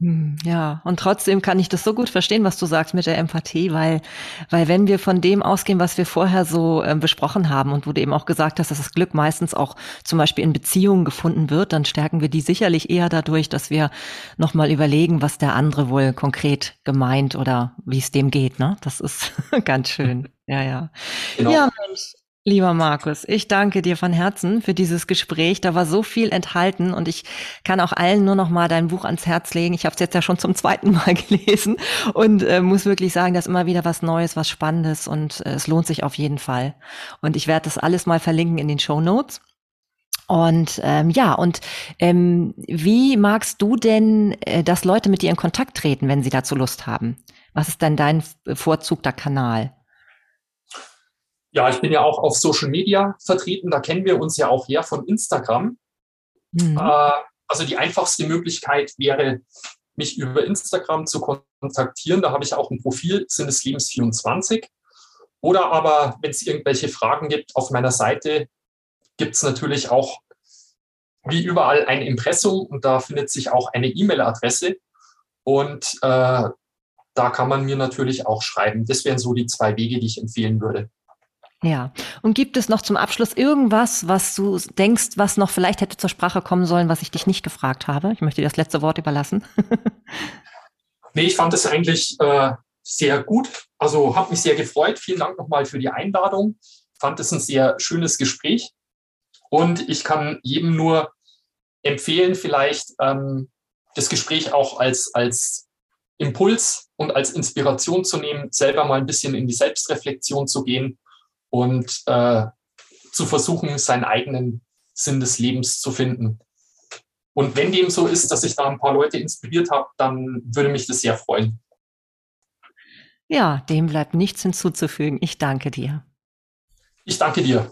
Hm, ja, und trotzdem kann ich das so gut verstehen, was du sagst mit der Empathie, weil, weil wenn wir von dem ausgehen, was wir vorher so äh, besprochen haben und wo du eben auch gesagt hast, dass das Glück meistens auch zum Beispiel in Beziehungen gefunden wird, dann stärken wir die sicherlich eher dadurch, dass wir nochmal überlegen, was der andere wohl konkret gemeint oder wie es dem geht, ne? Das ist ganz schön. Ja, ja. Genau. Ja, Mensch. Lieber Markus, ich danke dir von Herzen für dieses Gespräch. Da war so viel enthalten und ich kann auch allen nur noch mal dein Buch ans Herz legen. Ich habe es jetzt ja schon zum zweiten Mal gelesen und äh, muss wirklich sagen, dass immer wieder was Neues, was Spannendes und äh, es lohnt sich auf jeden Fall. Und ich werde das alles mal verlinken in den Show Notes. Und ähm, ja, und ähm, wie magst du denn, äh, dass Leute mit dir in Kontakt treten, wenn sie dazu Lust haben? Was ist denn dein bevorzugter Kanal? Ja, ich bin ja auch auf Social Media vertreten. Da kennen wir uns ja auch her von Instagram. Mhm. Äh, also die einfachste Möglichkeit wäre, mich über Instagram zu kontaktieren. Da habe ich auch ein Profil Sinneslebens 24. Oder aber, wenn es irgendwelche Fragen gibt, auf meiner Seite gibt es natürlich auch wie überall ein Impressum und da findet sich auch eine E-Mail-Adresse. Und äh, da kann man mir natürlich auch schreiben. Das wären so die zwei Wege, die ich empfehlen würde. Ja. Und gibt es noch zum Abschluss irgendwas, was du denkst, was noch vielleicht hätte zur Sprache kommen sollen, was ich dich nicht gefragt habe? Ich möchte dir das letzte Wort überlassen. nee, ich fand es eigentlich äh, sehr gut. Also habe mich sehr gefreut. Vielen Dank nochmal für die Einladung. Fand es ein sehr schönes Gespräch. Und ich kann jedem nur empfehlen, vielleicht ähm, das Gespräch auch als, als Impuls und als Inspiration zu nehmen, selber mal ein bisschen in die Selbstreflexion zu gehen und äh, zu versuchen, seinen eigenen Sinn des Lebens zu finden. Und wenn dem so ist, dass ich da ein paar Leute inspiriert habe, dann würde mich das sehr freuen. Ja, dem bleibt nichts hinzuzufügen. Ich danke dir. Ich danke dir.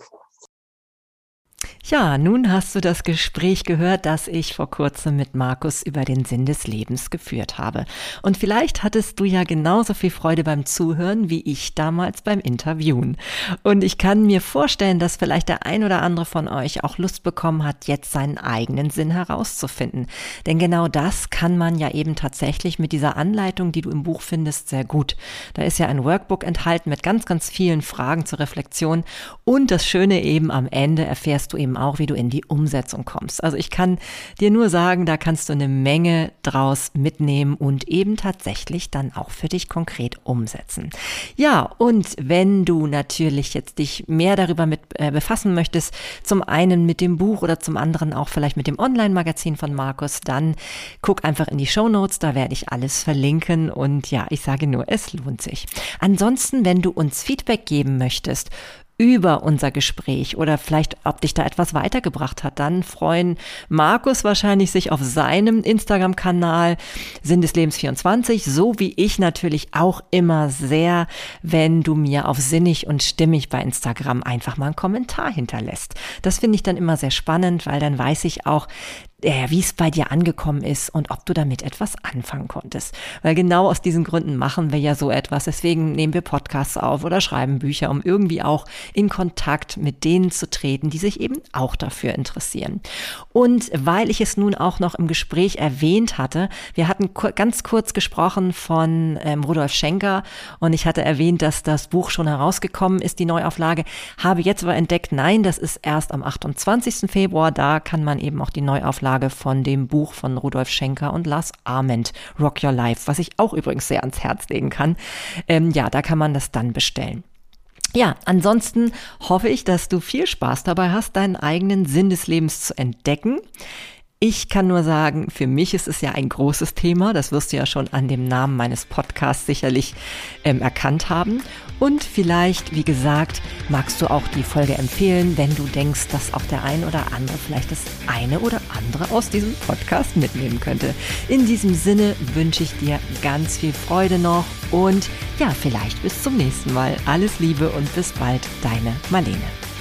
Ja, nun hast du das Gespräch gehört, das ich vor kurzem mit Markus über den Sinn des Lebens geführt habe. Und vielleicht hattest du ja genauso viel Freude beim Zuhören wie ich damals beim Interviewen. Und ich kann mir vorstellen, dass vielleicht der ein oder andere von euch auch Lust bekommen hat, jetzt seinen eigenen Sinn herauszufinden. Denn genau das kann man ja eben tatsächlich mit dieser Anleitung, die du im Buch findest, sehr gut. Da ist ja ein Workbook enthalten mit ganz, ganz vielen Fragen zur Reflexion. Und das Schöne eben am Ende erfährst du eben eben auch, wie du in die Umsetzung kommst. Also ich kann dir nur sagen, da kannst du eine Menge draus mitnehmen und eben tatsächlich dann auch für dich konkret umsetzen. Ja, und wenn du natürlich jetzt dich mehr darüber mit äh, befassen möchtest, zum einen mit dem Buch oder zum anderen auch vielleicht mit dem Online-Magazin von Markus, dann guck einfach in die Show Notes, da werde ich alles verlinken und ja, ich sage nur, es lohnt sich. Ansonsten, wenn du uns Feedback geben möchtest über unser Gespräch oder vielleicht, ob dich da etwas weitergebracht hat, dann freuen Markus wahrscheinlich sich auf seinem Instagram-Kanal Sinn des Lebens 24, so wie ich natürlich auch immer sehr, wenn du mir auf Sinnig und Stimmig bei Instagram einfach mal einen Kommentar hinterlässt. Das finde ich dann immer sehr spannend, weil dann weiß ich auch, äh, wie es bei dir angekommen ist und ob du damit etwas anfangen konntest. Weil genau aus diesen Gründen machen wir ja so etwas. Deswegen nehmen wir Podcasts auf oder schreiben Bücher, um irgendwie auch in Kontakt mit denen zu treten, die sich eben auch dafür interessieren. Und weil ich es nun auch noch im Gespräch erwähnt hatte, wir hatten ganz kurz gesprochen von ähm, Rudolf Schenker und ich hatte erwähnt, dass das Buch schon herausgekommen ist, die Neuauflage, habe jetzt aber entdeckt, nein, das ist erst am 28. Februar, da kann man eben auch die Neuauflage von dem Buch von Rudolf Schenker und Lars Arment, Rock Your Life, was ich auch übrigens sehr ans Herz legen kann. Ähm, ja, da kann man das dann bestellen. Ja, ansonsten hoffe ich, dass du viel Spaß dabei hast, deinen eigenen Sinn des Lebens zu entdecken. Ich kann nur sagen, für mich ist es ja ein großes Thema. Das wirst du ja schon an dem Namen meines Podcasts sicherlich ähm, erkannt haben. Und vielleicht, wie gesagt, magst du auch die Folge empfehlen, wenn du denkst, dass auch der ein oder andere vielleicht das eine oder andere aus diesem Podcast mitnehmen könnte. In diesem Sinne wünsche ich dir ganz viel Freude noch und ja, vielleicht bis zum nächsten Mal. Alles Liebe und bis bald, deine Marlene.